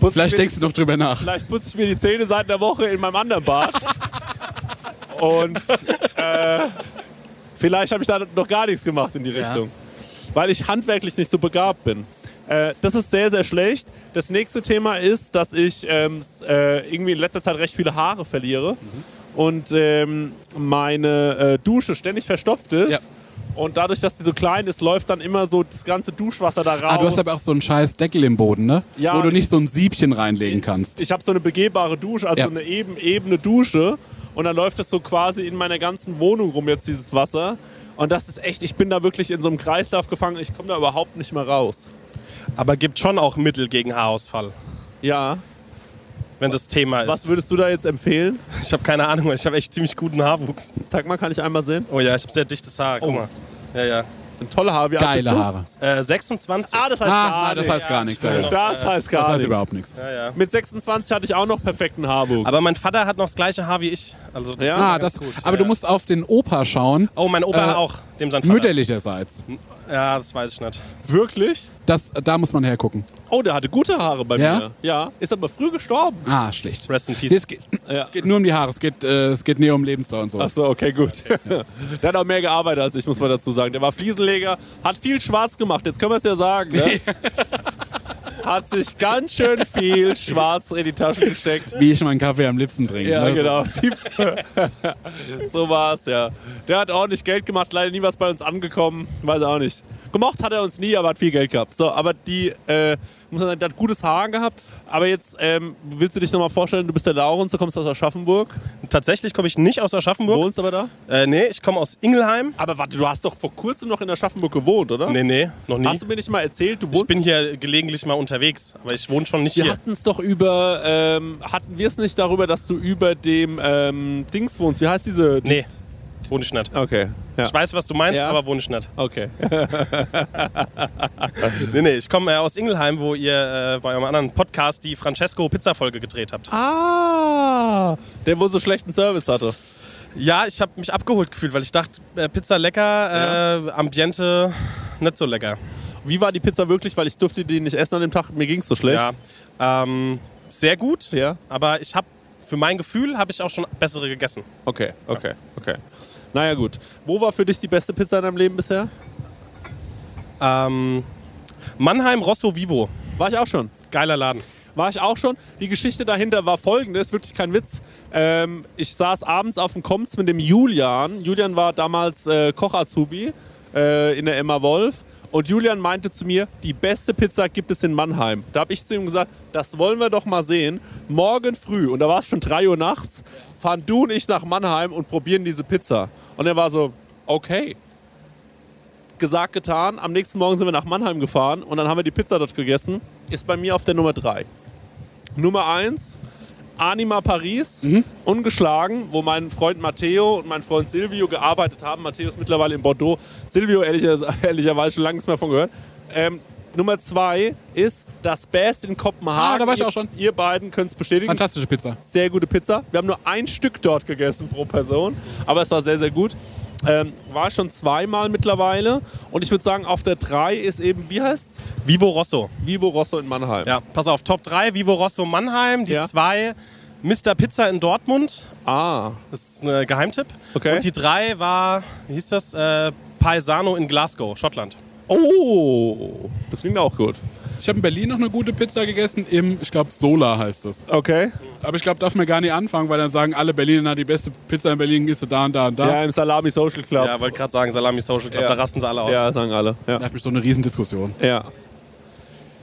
putze Vielleicht ich mir denkst du doch drüber nach. Vielleicht putze ich mir die Zähne seit der Woche in meinem anderen Bad. Und äh, vielleicht habe ich da noch gar nichts gemacht in die Richtung. Weil ich handwerklich nicht so begabt bin. Äh, das ist sehr, sehr schlecht. Das nächste Thema ist, dass ich ähm, äh, irgendwie in letzter Zeit recht viele Haare verliere. Und ähm, meine äh, Dusche ständig verstopft ist. Ja. Und dadurch, dass die so klein ist, läuft dann immer so das ganze Duschwasser da raus. Ah, du hast aber auch so einen scheiß Deckel im Boden, ne? Ja, Wo du ich- nicht so ein Siebchen reinlegen kannst. ich habe so eine begehbare Dusche, also Ja. eine eben, ebene Dusche. Und dann läuft das so quasi in meiner ganzen Wohnung rum jetzt, dieses Wasser. Und das ist echt, ich bin da wirklich in so einem Kreislauf gefangen. Ich komme da überhaupt nicht mehr raus. Aber gibt schon auch Mittel gegen Haarausfall, Ja. wenn das Thema ist. Was würdest du da jetzt empfehlen? Ich habe keine Ahnung, ich habe echt ziemlich guten Haarwuchs. Zeig mal, kann ich einmal sehen? Oh ja, ich habe sehr dichtes Haar. Guck Oh. mal. Ja, ja. Das sind tolle Haare. Wie alt bist Geile du? Haare. Äh, 26. Ah, das heißt Ah, gar nein, das nichts. heißt gar nichts. Ja. noch- Das heißt gar Das heißt nichts. überhaupt nichts. ja, ja. Mit 26 hatte ich auch noch perfekten Haarwuchs. Aber mein Vater hat noch das gleiche Haar wie ich. Also das Ja? ist Ah, ganz das, gut. aber ja, du ja. musst auf den Opa schauen. Oh, mein Opa Äh, auch. Dem sein Vater. Mütterlicherseits. Ja, das weiß ich nicht. Wirklich? Das, da muss man hergucken. Oh, der hatte gute Haare bei Ja? mir. Ja. Ist aber früh gestorben. Ah, schlecht. Rest in peace. Nee, es, geht, Ja. es geht nur um die Haare. Es geht, äh, es geht nie um Lebensdauer und so. Achso, okay, gut. der hat auch mehr gearbeitet als ich, muss man dazu sagen. Der war Fliesenleger, hat viel schwarz gemacht, jetzt können wir es ja sagen. Ne? hat sich ganz schön viel schwarz in die Taschen gesteckt. Wie ich meinen Kaffee am liebsten trinke. Ja, ne? genau. so war es, ja. Der hat ordentlich Geld gemacht, leider nie was bei uns angekommen, weiß auch nicht. Gemocht hat er uns nie, aber hat viel Geld gehabt. So, aber die, äh, muss man sagen, der hat gutes Haar gehabt. Aber jetzt ähm, willst du dich nochmal vorstellen, du bist der Laurens, du kommst aus Aschaffenburg, Tatsächlich komme ich nicht aus Aschaffenburg. wohnst aber da. Äh, nee, ich komme aus Ingelheim. Aber warte, du hast doch vor kurzem noch in Aschaffenburg gewohnt, oder? Nee, nee, noch nie. Hast du mir nicht mal erzählt, du ich wohnst bin hier gelegentlich mal unterwegs, aber ich wohne schon nicht Wir hier. hatten es doch über, ähm, hatten wir es nicht darüber, dass du über dem ähm, Dings wohnst? Wie heißt diese? Nee, nicht. Okay. Ja. Ich weiß, was du meinst, Ja. aber nicht. Okay. Nee, nee, ich komme äh, aus Ingelheim, wo ihr äh, bei eurem anderen Podcast die Francesco-Pizza-Folge gedreht habt. Ah, der wohl so schlechten Service hatte. Ja, ich habe mich abgeholt gefühlt, weil ich dachte, äh, Pizza lecker, äh, Ambiente nicht so lecker. Wie war die Pizza wirklich? Weil ich durfte die nicht essen an dem Tag. Mir ging es so schlecht. Ja, ähm, sehr gut, Ja. aber ich habe, für mein Gefühl, habe ich auch schon bessere gegessen. Okay, okay, okay. Naja, gut. Wo war für dich die beste Pizza in deinem Leben bisher? Ähm, Mannheim Rosso Vivo, War ich auch schon. geiler Laden. War ich auch schon. Die Geschichte dahinter war folgende, ist wirklich kein Witz. Ähm, ich saß abends auf dem Komz mit dem Julian. Julian war damals äh, Koch-Azubi äh, in der Emma Wolf. Und Julian meinte zu mir, die beste Pizza gibt es in Mannheim. Da habe ich zu ihm gesagt, das wollen wir doch mal sehen. Morgen früh, und da war es schon 3 Uhr nachts, fahren du und ich nach Mannheim und probieren diese Pizza. Und er war so, okay. Gesagt, getan. Am nächsten Morgen sind wir nach Mannheim gefahren und dann haben wir die Pizza dort gegessen. Ist bei mir auf der Nummer 3. Nummer 1, Anima Paris, ungeschlagen, wo mein Freund Matteo und mein Freund Silvio gearbeitet haben. Matteo ist mittlerweile in Bordeaux. Silvio ehrlicher, ehrlicherweise schon lange nichts mehr von gehört. Ähm, Nummer 2 ist das Best in Kopenhagen. Ah, da war ich auch schon. Ihr beiden könnt es bestätigen. Fantastische Pizza. Sehr gute Pizza. Wir haben nur ein Stück dort gegessen pro Person, aber es war sehr, sehr gut. Ähm, war schon zweimal mittlerweile. Und ich würde sagen, auf der 3 ist eben, wie heißt's? Vivo Rosso. Vivo Rosso in Mannheim. Ja, pass auf, Top 3, Vivo Rosso Mannheim. Die Ja. 2, Mr. Pizza in Dortmund. Ah, Das ist ein Geheimtipp. Okay. Und die 3 war, wie hieß das? Äh, Paesano in Glasgow, Schottland. Oh, das klingt auch gut. Ich habe in Berlin noch eine gute Pizza gegessen, im, ich glaube, Sola heißt das. Okay. Aber ich glaube, darf man gar nicht anfangen, weil dann sagen alle Berliner, die beste Pizza in Berlin ist da und da und da. Ja, im Salami Social Club. Ja, wollte gerade sagen, Salami Social Club, Ja. da rasten sie alle aus. Ja, sagen alle. Ja. Da habe ich so eine Riesendiskussion. ja.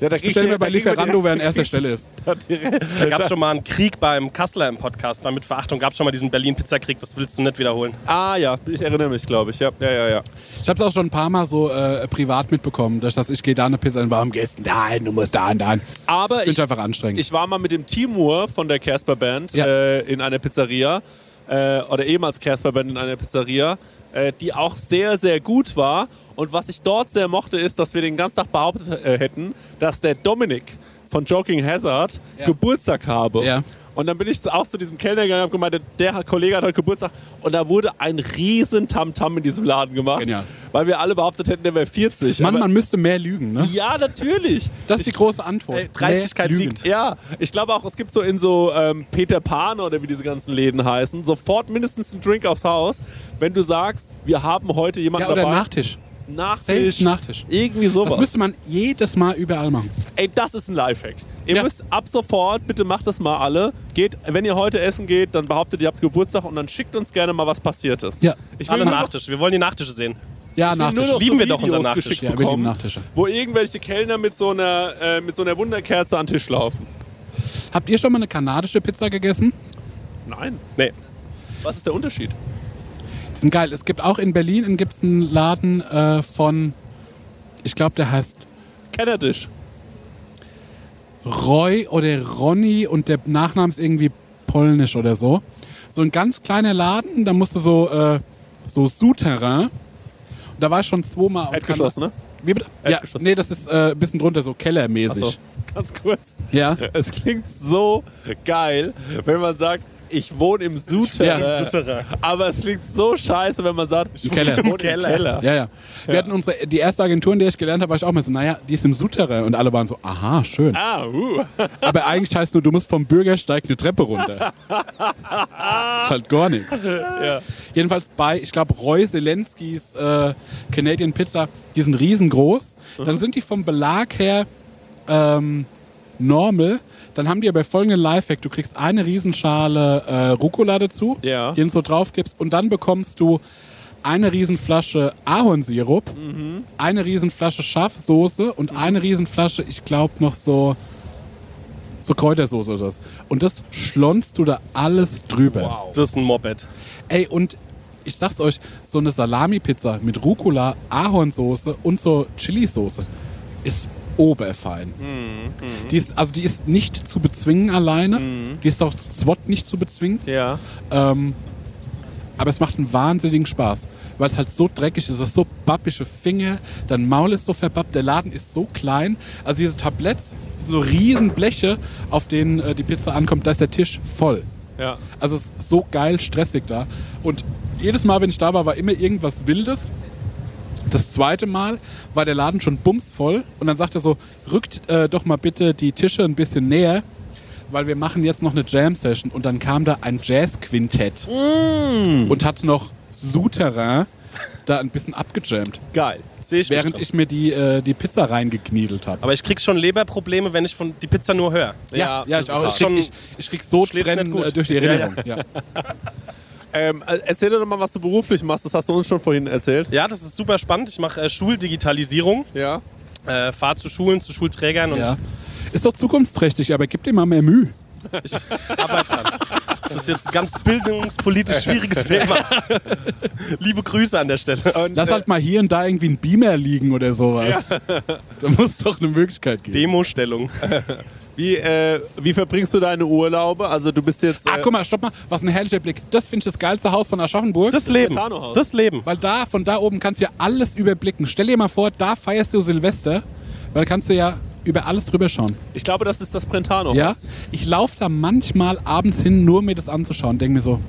Ja, da Bestellen wir bei Lieferando, wer an erster Stelle ist. Da gab es schon mal einen Krieg beim Kassler im Podcast. Bei Mitverachtung gab es schon mal diesen Berlin-Pizza-Krieg. Das willst du nicht wiederholen. Ah ja, ich erinnere mich, glaube ich. Ja, ja, ja. ja. Ich habe es auch schon ein paar Mal so äh, privat mitbekommen, dass ich, das, ich gehe da eine Pizza und warum gehst du da hin, du musst da und da hin. Aber Finde ich, ich einfach anstrengend. ich war mal mit dem Timur von der Casper Band Ja. äh, in einer Pizzeria. Äh, oder ehemals Casper Band in einer Pizzeria. Äh, die auch sehr, sehr gut war. Und was ich dort sehr mochte, ist, dass wir den ganzen Tag behauptet äh, hätten, dass der Dominik von Joking Hazard Ja. Geburtstag habe. Ja. Und dann bin ich auch zu diesem Kellner gegangen und habe gemeint, der Kollege hat heute Geburtstag. Und da wurde ein riesen Tamtam in diesem Laden gemacht. Genial. Weil wir alle behauptet hätten, der wäre 40. Mann, Aber- man müsste mehr lügen, ne? ja, natürlich. Das ist die große Antwort. Ey, Dreistigkeit siegt. Ja, ich glaube auch, es gibt so in so ähm, Peter Pan oder wie diese ganzen Läden heißen, sofort mindestens einen Drink aufs Haus, wenn du sagst, wir haben heute jemanden Ja, oder dabei. Nachtisch. Nachtisch. Nachtisch. Irgendwie sowas. Das müsste man jedes Mal überall machen. Ey, das ist ein Lifehack. Ihr Ja. müsst ab sofort, bitte macht das mal alle. Geht, wenn ihr heute essen geht, dann behauptet, ihr habt Geburtstag und dann schickt uns gerne mal, was passiert ist. Ja. Ich will nur Nachtisch. Wir wollen die Nachtische sehen. Ja, nur Nachtisch. noch Lieben so wir doch unseren Videos Nachtisch. Ja, wir lieben bekommen, Nachtische. wo irgendwelche Kellner mit so einer, äh, mit so einer Wunderkerze an den Tisch laufen. Habt ihr schon mal eine kanadische Pizza gegessen? Nein. Nee. Was ist der Unterschied? Sind geil. Es gibt auch in Berlin gibt's einen Laden äh, von, ich glaube, der heißt Kennerdish. Roy oder Ronny und der Nachname ist irgendwie polnisch oder so. So ein ganz kleiner Laden, da musste so, äh, so Souterrain. Und da war ich schon zweimal. Erdgeschoss, ne? Wie bitte? Ja, Erdgeschoss. nee, das ist äh, ein bisschen drunter, so kellermäßig. Achso, ganz kurz. Ja. Es klingt so geil, wenn man sagt, ich wohne im Souterrain. Ja. Aber es klingt so scheiße, wenn man sagt, ich Keller. wohne im Keller. Keller. Ja, ja. Wir hatten unsere, die erste Agentur, in der ich gelernt habe, war ich auch mal so, naja, die ist im Souterrain. Und alle waren so, aha, schön. Ah, uh. Aber eigentlich heißt nur, du musst vom Bürgersteig eine Treppe runter. ist halt gar nichts. Jedenfalls bei, ich glaube, Roy Zelenskis äh, Canadian Pizza, die sind riesengroß. Dann sind die vom Belag her ähm, normal. Dann haben die aber folgenden Lifehack. Du kriegst eine Riesenschale äh, Rucola dazu, Ja. die du so drauf gibst. Und dann bekommst du eine Riesenflasche Ahornsirup, eine Riesenflasche Schafsoße und eine Riesenflasche, ich glaube, noch so, so Kräutersoße oder das. Und das schlonst du da alles drüber. Das ist ein Moped. Ey, und ich sag's euch, so eine Salami-Pizza mit Rucola, Ahornsoße und so Chili-Soße ist oberfein. Die ist, also die ist nicht zu bezwingen alleine. Die ist auch SWAT nicht zu bezwingen. Ja. Ähm, aber es macht einen wahnsinnigen Spaß, weil es halt so dreckig ist, du hast so babbische Finger, dein Maul ist so verbappt, der Laden ist so klein. Also diese Tabletts, so riesen Bleche, auf denen äh, die Pizza ankommt, da ist der Tisch voll. Ja. Also es ist so geil stressig da. Und jedes Mal, wenn ich da war, war immer irgendwas Wildes. Das zweite Mal war der Laden schon bumsvoll und dann sagt er so, rückt äh, doch mal bitte die Tische ein bisschen näher, weil wir machen jetzt noch eine Jam-Session. Und dann kam da ein Jazz-Quintett und hat noch Souterrain da ein bisschen abgejammt, Geil. Sehe ich während ich mir die, äh, die Pizza reingekniedelt habe. Aber ich krieg schon Leberprobleme, wenn ich von die Pizza nur höre. Ja, ja, ich das auch. Ich krieg, ich, ich krieg so schläfst Brennen äh, durch die Ja, ja. Erinnerung. Ja, Ähm, äh, erzähl doch mal, was du beruflich machst. Das hast du uns schon vorhin erzählt. Ja, das ist super spannend. Ich mache äh, Schuldigitalisierung, Ja. äh, fahre zu Schulen, zu Schulträgern und Ja. Ist doch zukunftsträchtig, aber gib dir mal mehr Mühe. ich arbeite dran. Das ist jetzt ein ganz bildungspolitisch schwieriges Thema. Liebe Grüße an der Stelle. Und, Lass äh, halt mal hier und da irgendwie ein Beamer liegen oder sowas. Da muss doch eine Möglichkeit geben. Demostellung. wie, äh, wie verbringst du deine Urlaube? Also du bist jetzt. Ah, äh, guck mal, stopp mal. Was ein herrlicher Blick. Das finde ich das geilste Haus von Aschaffenburg. Das Leben. Brentano-Haus. Das Leben. weil da, von da oben kannst du ja alles überblicken. Stell dir mal vor, da feierst du Silvester, weil da kannst du ja über alles drüber schauen. Ich glaube, das ist das Brentano. Ja? Ich laufe da manchmal abends hin, nur mir das anzuschauen. Denke mir so,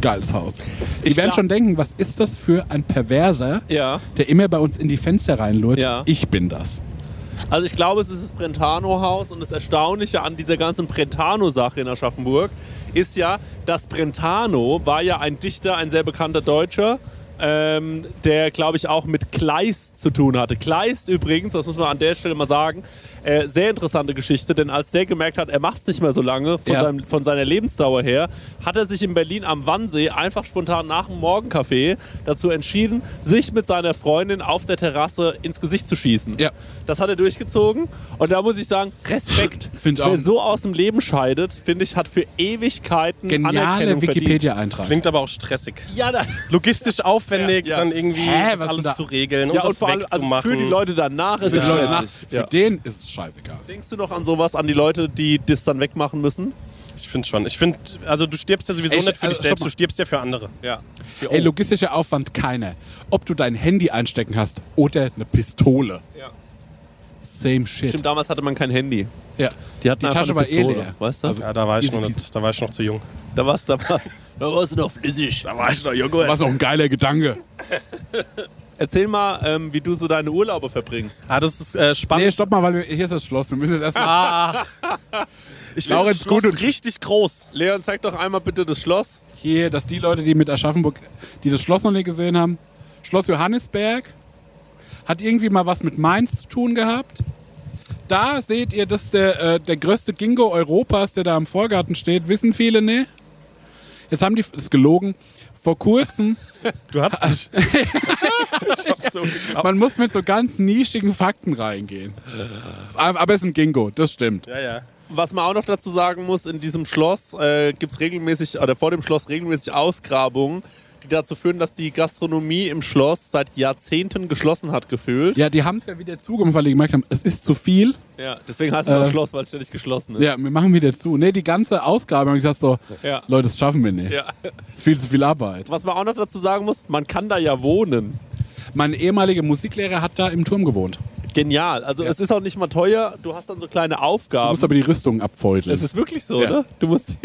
geiles Haus. Die Ich werden schon denken, was ist das für ein Perverser, Ja. der immer bei uns in die Fenster reinlurt. Ja. Ich bin das. Also ich glaube, es ist das Brentano-Haus und das Erstaunliche an dieser ganzen Brentano-Sache in Aschaffenburg ist ja, dass Brentano war ja ein Dichter, ein sehr bekannter Deutscher, ähm, der, glaube ich, auch mit Kleist zu tun hatte. Kleist übrigens, das muss man an der Stelle mal sagen, äh, sehr interessante Geschichte, denn als der gemerkt hat, er macht es nicht mehr so lange von, Ja. seinem, von seiner Lebensdauer her, hat er sich in Berlin am Wannsee einfach spontan nach dem Morgenkaffee dazu entschieden, sich mit seiner Freundin auf der Terrasse ins Gesicht zu schießen. Ja. Das hat er durchgezogen und da muss ich sagen, Respekt. Find ich auch. Wer so aus dem Leben scheidet, finde ich, hat für Ewigkeiten Geniale Anerkennung. Wikipedia-Eintrag. Klingt aber auch stressig. Ja, da, Logistisch aufwendig, Ja, ja. dann irgendwie Hä, das was alles da? zu regeln und ja, und das also wegzumachen. für die Leute danach ist Für es stressig. für Ja. den ist es scheißegal. Denkst du noch an sowas, an die Leute, die das dann wegmachen müssen? Ich finde schon. Ich finde, also du stirbst ja sowieso Ey, nicht für also, dich selbst, du stirbst ja für andere. Ja. Ey, logistischer Aufwand keiner. Ob du dein Handy einstecken hast oder eine Pistole. Ja. Same shit. Stimmt, damals hatte man kein Handy. Ja. Die hatten Die Tasche eine war eh leer. Weißt du? Also- Ja, da war ich, noch da war ich noch zu jung. da warst da warst, da warst du noch flüssig. Da war ich noch jung. Was auch ein geiler Gedanke. Erzähl mal, ähm, wie du so deine Urlaube verbringst. Ah, das ist äh, spannend. Nee, stopp mal, weil wir, hier ist das Schloss. Wir müssen jetzt erstmal. Ach. Ich finde das Schloss gut und- richtig groß. Leon, zeig doch einmal bitte das Schloss. Hier, dass die Leute, die mit Aschaffenburg, die das Schloss noch nicht gesehen haben, Schloss Johannisberg hat irgendwie mal was mit Mainz zu tun gehabt. Da seht ihr, dass der, äh, der größte Gingo Europas, der da im Vorgarten steht, wissen viele, ne? Jetzt haben die, das ist gelogen, vor kurzem, Du hast mich. ich hab so geglaubt. man muss mit so ganz nischigen Fakten reingehen. Aber es ist ein Gingo, das stimmt. Ja, ja. Was man auch noch dazu sagen muss, in diesem Schloss äh, gibt es regelmäßig, oder vor dem Schloss regelmäßig Ausgrabungen, die dazu führen, dass die Gastronomie im Schloss seit Jahrzehnten geschlossen hat gefühlt. Ja, die haben es ja wieder zugemacht, weil die gemerkt haben, es ist zu viel. Ja, deswegen heißt es auch Äh, Schloss, weil es ständig geschlossen ist. Ja, wir machen wieder zu. Nee, die ganze Ausgabe haben gesagt so, Ja. Leute, das schaffen wir nicht. Ja. Das ist viel zu viel Arbeit. Was man auch noch dazu sagen muss, man kann da ja wohnen. Mein ehemaliger Musiklehrer hat da im Turm gewohnt. Genial. Also Ja. es ist auch nicht mal teuer. Du hast dann so kleine Du Aufgaben. musst aber die Rüstung abfeudeln. es ist wirklich so, Ja. oder? Du musst,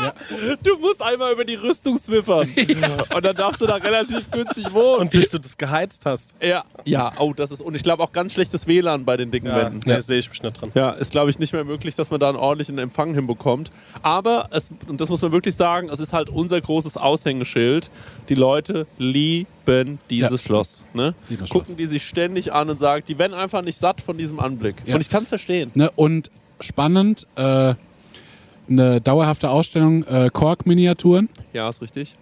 Ja. du musst einmal über die Rüstung swiffern. Und dann darfst du da relativ günstig wohnen. Und bis du das geheizt hast. ja. ja, oh, das ist. Und ich glaube auch ganz schlechtes WLAN bei den dicken Ja, Wänden. da sehe ich mich nicht dran. Ja, ist, glaube ich, nicht mehr möglich, dass man da einen ordentlichen Empfang hinbekommt. Aber, es, und das muss man wirklich sagen, es ist halt unser großes Aushängeschild. Die Leute lieben dieses Ja. Schloss. Ne? Gucken Schloss. die sich ständig an und sagen, die werden einfach nicht satt von diesem Anblick. Ja. Und ich kann es verstehen. Ne, und spannend, äh, eine dauerhafte Ausstellung äh, Kork-Miniaturen. Ja, ist richtig.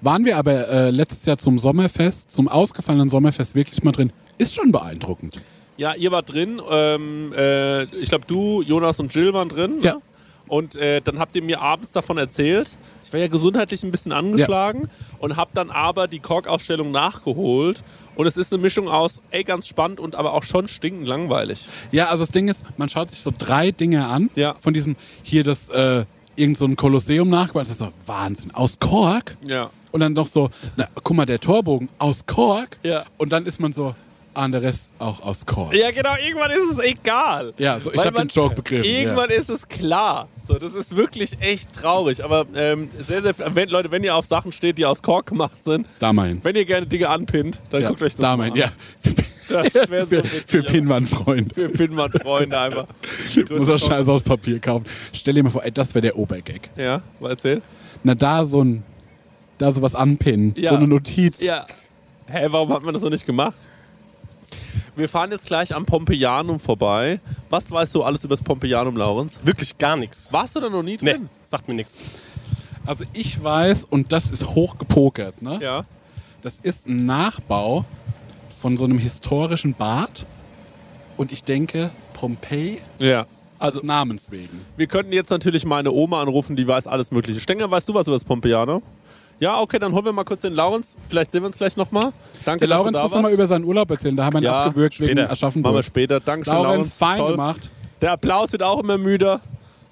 Waren wir aber äh, letztes Jahr zum Sommerfest, zum ausgefallenen Sommerfest wirklich mal drin. Ist schon beeindruckend. Ja, ihr wart drin. Ähm, äh, ich glaube, du, Jonas und Jill waren drin. Ja. Ne? Und äh, dann habt ihr mir abends davon erzählt. Ich war ja gesundheitlich ein bisschen angeschlagen und habe dann aber die Kork-Ausstellung nachgeholt. Und es ist eine Mischung aus, ey, ganz spannend und aber auch schon stinkend langweilig. Ja, also das Ding ist, man schaut sich so drei Dinge an. Ja. Von diesem, hier das, äh, irgend so ein Kolosseum nachgebaut. Das ist so Wahnsinn. Aus Kork? Ja. Und dann noch so, na, guck mal, der Torbogen aus Kork. Ja. Und dann ist man so, und der Rest auch aus Kork. Ja, genau, irgendwann ist es egal. Ja, so, ich habe den Joke begriffen. Irgendwann ist es klar. So, das ist wirklich echt traurig. Aber ähm, sehr, sehr, wenn, Leute, wenn ihr auf Sachen steht, die aus Kork gemacht sind, ja. Da mal hin. wenn ihr gerne Dinge anpinnt, dann ja, guckt euch das da mal an. Ja. Das wäre so für, witzig, für Pinwandfreunde. Für Pinwand-Freunde einfach. Muss er Scheiß aus Papier kaufen. Stell dir mal vor, ey, das wäre der Obergag. Ja, mal erzähl. Na, da so ein, da sowas anpinnen. Ja. So eine Notiz. Ja. Hä, warum hat man das noch nicht gemacht? Wir fahren jetzt gleich am Pompeianum vorbei. Was weißt du alles über das Pompeianum, Laurens? Wirklich gar nichts. Warst du da noch nie Nee, drin? sagt mir nichts. Also ich weiß, und das ist hochgepokert, ne? Ja. Das ist ein Nachbau von so einem historischen Bad. Und ich denke, Pompeji Ja. als Also, Namens wegen. wir könnten jetzt natürlich meine Oma anrufen, die weiß alles Mögliche. Stenger, weißt du was über das Pompeianum? Ja, okay, dann holen wir mal kurz den Laurens. Vielleicht sehen wir uns gleich nochmal. Danke, Der da muss noch mal warst. über seinen Urlaub erzählen. Da haben wir ihn Ja, abgewürgt wegen später. Machen wir Aschaffenburg. später. Dankeschön, Laurens, Laurens. fein Toll. gemacht. Der Applaus wird auch immer müder.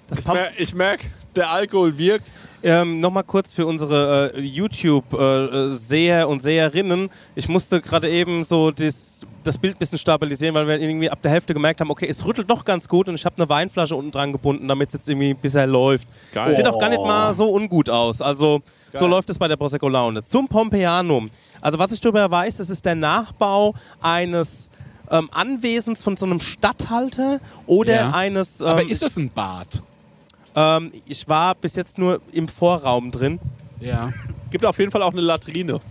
Das Ich mer- Ich merke, der Alkohol wirkt. Ähm, Nochmal kurz für unsere äh, YouTube-Seher und Seherinnen. Ich musste gerade eben so das, das Bild ein bisschen stabilisieren, weil wir irgendwie ab der Hälfte gemerkt haben, okay, es rüttelt doch ganz gut und ich habe eine Weinflasche unten dran gebunden, damit es jetzt irgendwie bisher läuft. Geil. Sieht auch gar nicht mal so ungut aus. Also so Geil. läuft es bei der Prosecco Laune. Zum Pompeianum. Also was ich darüber weiß, das ist der Nachbau eines ähm, Anwesens von so einem Statthalter oder Ja. eines... Ähm, Aber ist das ein Bad? ähm, ich war bis jetzt nur im Vorraum drin. Ja. Gibt auf jeden Fall auch eine Latrine.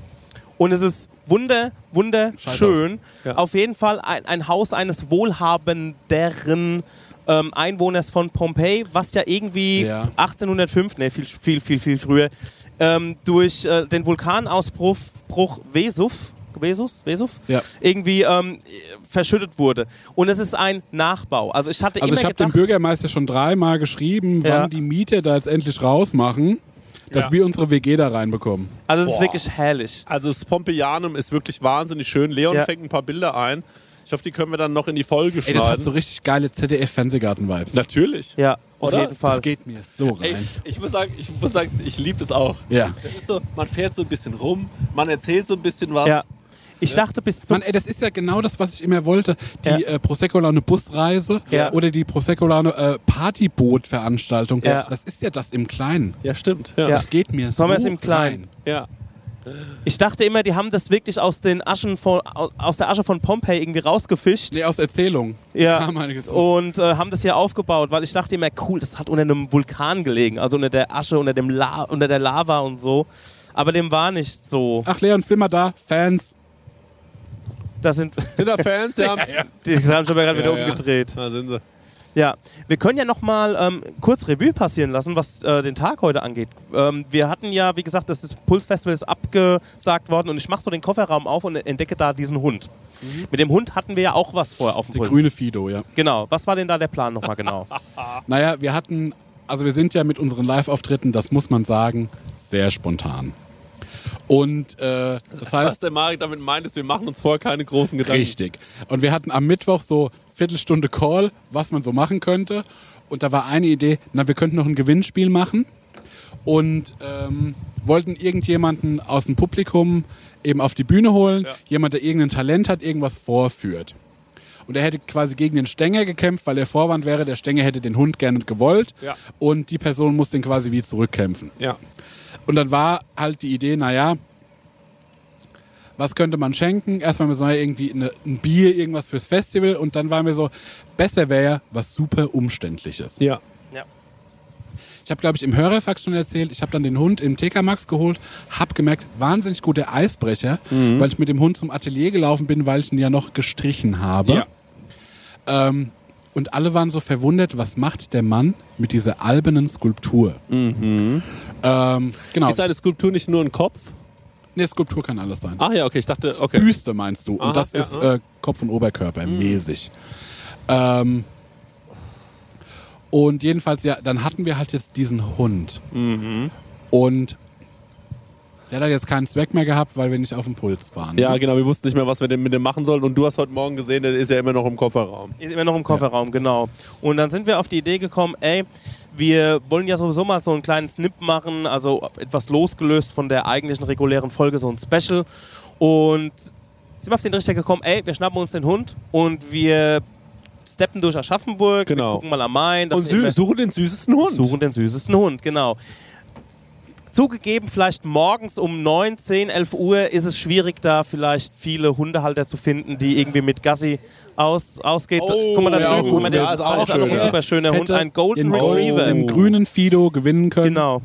Und es ist wunder, wunderschön. Ja. Auf jeden Fall ein, ein Haus eines wohlhabenderen ähm, Einwohners von Pompeji, was ja irgendwie Ja. 1805, ne, viel, viel, viel, viel früher, ähm, durch äh, den Vulkanausbruch Bruch Vesuv, Vesus, Vesuv, Ja. irgendwie ähm, verschüttet wurde. Und es ist ein Nachbau. Also ich hatte Also ich habe dem Bürgermeister schon dreimal geschrieben, Ja. wann die Mieter da jetzt endlich rausmachen, dass Ja. wir unsere WG da reinbekommen. also es ist wirklich herrlich. Also das Pompeianum ist wirklich wahnsinnig schön. Leon Ja. fängt ein paar Bilder ein. Ich hoffe, die können wir dann noch in die Folge Ey, das hat schneiden. so richtig geile ZDF-Fernsehgarten-Vibes. Natürlich. Ja, auf Oder? jeden Fall. Das geht mir so rein. Ey, ich muss sagen, ich muss sagen, ich liebe das auch. Ja. Das ist so, man fährt so ein bisschen rum, man erzählt so ein bisschen was. Ja. Ich dachte bis zum Mann, ey, das ist ja genau das, was ich immer wollte. Die Ja. äh, Prosecco-Laune Busreise Ja. oder die Prosecco-Laune äh, Partyboot-Veranstaltung. Ja. Das ist ja das im Kleinen. Ja, stimmt. Ja. Das geht mir so Sollen wir es im Kleinen? rein. ja. Ich dachte immer, die haben das wirklich aus, den Aschen von, aus, der Asche von Pompeji irgendwie rausgefischt. Nee, aus Erzählung. Ja. Und äh, haben das hier aufgebaut, weil ich dachte immer, cool, das hat unter einem Vulkan gelegen, also unter der Asche, unter, dem La unter der Lava und so. Aber dem war nicht so. Ach, Leon, film mal da. Fans. Das sind, Sind da Fans? Ja. die haben schon mal gerade wieder Ja, ja. umgedreht. Da sind sie. Ja, wir können ja noch mal ähm, kurz Revue passieren lassen, was äh, den Tag heute angeht. Ähm, wir hatten ja, wie gesagt, das, das Pulsfestival ist abgesagt worden und ich mache so den Kofferraum auf und entdecke da diesen Hund. Mit dem Hund hatten wir ja auch was vorher auf dem Der Puls. grüne Fido, ja. Genau. Was war denn da der Plan nochmal genau? Naja, wir hatten, also wir sind ja mit unseren Live-Auftritten, das muss man sagen, sehr spontan. Und äh, das Was heißt, der Marek damit meint, ist, wir machen uns vorher keine großen Gedanken. richtig. Und wir hatten am Mittwoch so Viertelstunde Call, was man so machen könnte. Und da war eine Idee, na, wir könnten noch ein Gewinnspiel machen. Und ähm, wollten irgendjemanden aus dem Publikum eben auf die Bühne holen. Ja. Jemand, der irgendein Talent hat, irgendwas vorführt. Und er hätte quasi gegen den Stänger gekämpft, weil der Vorwand wäre, der Stänger hätte den Hund gerne gewollt. Ja. Und die Person muss den quasi wie zurückkämpfen. Ja. Und dann war halt die Idee, naja, was könnte man schenken? Erstmal wir so naja, irgendwie eine, ein Bier, irgendwas fürs Festival. Und dann waren wir so, besser wäre ja was super Umständliches. Ja. Ich habe, glaube ich, im Hörerfax schon erzählt, ich habe dann den Hund im TK Max geholt, habe gemerkt, wahnsinnig guter Eisbrecher, Mhm. weil ich mit dem Hund zum Atelier gelaufen bin, weil ich ihn ja noch gestrichen habe. Ja. Ähm, und alle waren so verwundert, was macht der Mann mit dieser albernen Skulptur? Ähm, genau. Ist eine Skulptur nicht nur ein Kopf? Nee, Skulptur kann alles sein. Ach ja, okay, ich dachte, okay. Büste meinst du. Aha, und das ja, ist äh, Kopf- und Oberkörper mäßig. Ähm, und jedenfalls, ja, dann hatten wir halt jetzt diesen Hund. Mhm. Und der hat jetzt keinen Zweck mehr gehabt, weil wir nicht auf dem Puls waren. Ja, genau, wir wussten nicht mehr, was wir denn mit dem machen sollen. Und du hast heute Morgen gesehen, der ist ja immer noch im Kofferraum. Ist immer noch im Kofferraum, genau. Und dann sind wir auf die Idee gekommen, ey, wir wollen ja sowieso mal so einen kleinen Snip machen, also etwas losgelöst von der eigentlichen regulären Folge, so ein Special. Und sind wir auf den Richter gekommen, ey, wir schnappen uns den Hund und wir steppen durch Aschaffenburg, Genau. gucken mal am Main. Und suchen den süßesten Hund. Suchen den süßesten Hund, genau. Zugegeben, vielleicht morgens um 9, 10, 11 Uhr ist es schwierig, da vielleicht viele Hundehalter zu finden, die irgendwie mit Gassi aus, ausgeht. Oh, guck mal da ja, drüben, gut. mal, der Ja, ist auch schön, ein super schöner Hund, ein Golden den, Retriever. den grünen Fido gewinnen können. Genau.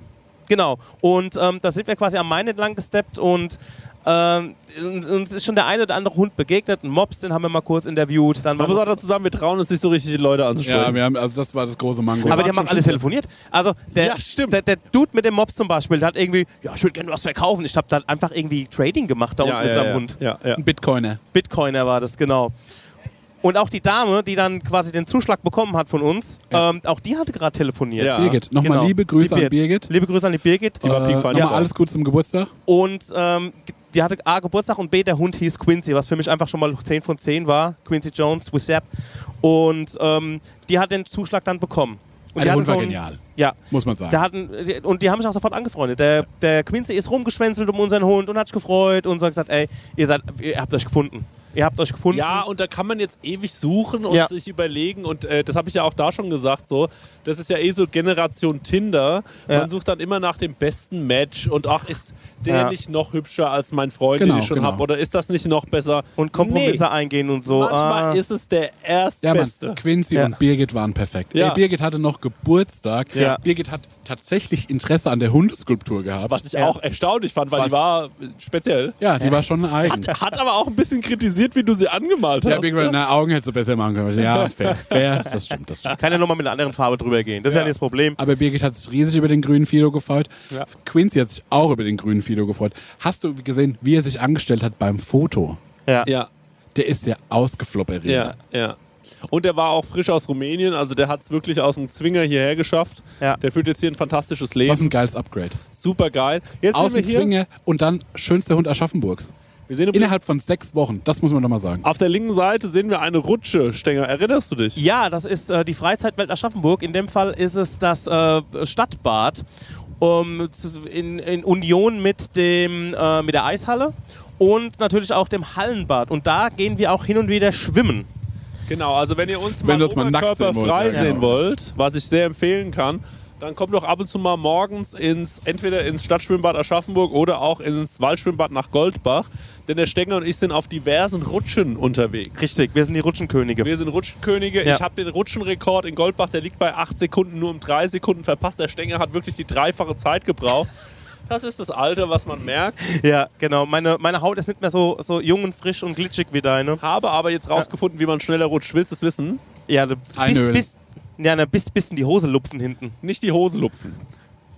Genau. Und ähm, da sind wir quasi am Main entlang gesteppt und ähm, uns ist schon der eine oder andere Hund begegnet. Ein Mops, den haben wir mal kurz interviewt. Dann Man muss auch dazu sagen, wir trauen uns nicht so richtig, die Leute anzusprechen. Ja, wir haben, also das war das große Mango. aber die haben auch alle telefoniert. Also der, Ja, stimmt. Der, der Dude mit dem Mops zum Beispiel, der hat irgendwie, ja, ich würde gerne was verkaufen. Ich habe da einfach irgendwie Trading gemacht da ja, unten mit seinem ja. Hund. Ja, ja. Ein Bitcoiner. Bitcoiner war das, genau. Und auch die Dame, die dann quasi den Zuschlag bekommen hat von uns, Ja. ähm, auch die hatte gerade telefoniert. Ja. Birgit, nochmal Genau. liebe Grüße Die an Birgit. Liebe Grüße an die Birgit. Die war Äh, nochmal Ja. alles gut zum Geburtstag. Und ähm, die hatte A, Geburtstag und B, der Hund hieß Quincy, was für mich einfach schon mal 10 von 10 war. Quincy Jones, with Sepp. Und ähm, die hat den Zuschlag dann bekommen. Und Der Hund war so genial, Ja, muss man sagen. der hatten, und die haben sich auch sofort angefreundet. Der, der Quincy ist rumgeschwänzelt um unseren Hund und hat sich gefreut und so gesagt, ey, ihr, seid, ihr habt euch gefunden. Ihr habt euch gefunden. Ja, und da kann man jetzt ewig suchen und Ja. sich überlegen. Und äh, das habe ich ja auch da schon gesagt. So, das ist ja eh so Generation Tinder. Ja. Man sucht dann immer nach dem besten Match und ach, ist der Ja. nicht noch hübscher als mein Freund, Genau, den ich schon genau. habe? Oder ist das nicht noch besser? Und Kompromisse Nee. eingehen und so. Manchmal Ah. ist es der ja, erstbeste. Mann, Quincy Ja. und Birgit waren perfekt. Ja. Ey, Birgit hatte noch Geburtstag. Ja. Birgit hat tatsächlich Interesse an der Hundeskulptur gehabt. Was ich auch erstaunlich fand, weil Was? die war äh, speziell. ja, die war schon eigen. Hat aber auch ein bisschen kritisiert, wie du sie angemalt hast. Ja, wegen meiner Augen hättest du besser machen können. Ja, fair, fair, das stimmt, das stimmt. Kann ja nochmal mit einer anderen Farbe drüber gehen. Das ist ja, nicht das Problem. Aber Birgit hat sich riesig über den grünen Fido gefreut. Ja. Quincy hat sich auch über den grünen Fido gefreut. Hast du gesehen, wie er sich angestellt hat beim Foto? Ja. Ja, Der ist ja ausgeflopperiert. ja, ja. Und der war auch frisch aus Rumänien, also der hat es wirklich aus dem Zwinger hierher geschafft. Ja. Der führt jetzt hier ein fantastisches Was Leben. ein geiles Upgrade. Super geil. Jetzt Aus dem. Zwinger und dann schönster Hund Aschaffenburgs. Wir sehen übrigens, Innerhalb von sechs Wochen. Das muss man doch mal sagen. auf der linken Seite sehen wir eine Rutsche, Stenger. Erinnerst du dich? Ja, das ist äh, die Freizeitwelt Aschaffenburg. In dem Fall ist es das äh, Stadtbad um, in, in Union mit, dem, äh, mit der Eishalle und natürlich auch dem Hallenbad. Und da gehen wir auch hin und wieder schwimmen. Genau, also wenn ihr uns Wenn mal uns mal nackt sehen wollt, frei ja, sehen genau. wollt, was ich sehr empfehlen kann, dann kommt doch ab und zu mal morgens ins, entweder ins Stadtschwimmbad Aschaffenburg oder auch ins Waldschwimmbad nach Goldbach. Denn der Stenger und ich sind auf diversen Rutschen unterwegs. Richtig, wir sind die Rutschenkönige. Wir sind Rutschenkönige. Ja. Ich habe den Rutschenrekord in Goldbach, der liegt bei 8 Sekunden, nur um 3 Sekunden verpasst. Der Stenger hat wirklich die dreifache Zeit gebraucht. Das ist das Alter, was man merkt. Ja, genau. Meine, meine Haut ist nicht mehr so, so jung und frisch und glitschig wie deine. Habe aber jetzt rausgefunden, wie man schneller rutscht. Willst du es wissen? Ja, ne, Einölen. bis, bis, ja, ne, bis, bis in die Hose lupfen hinten. Nicht die Hose lupfen.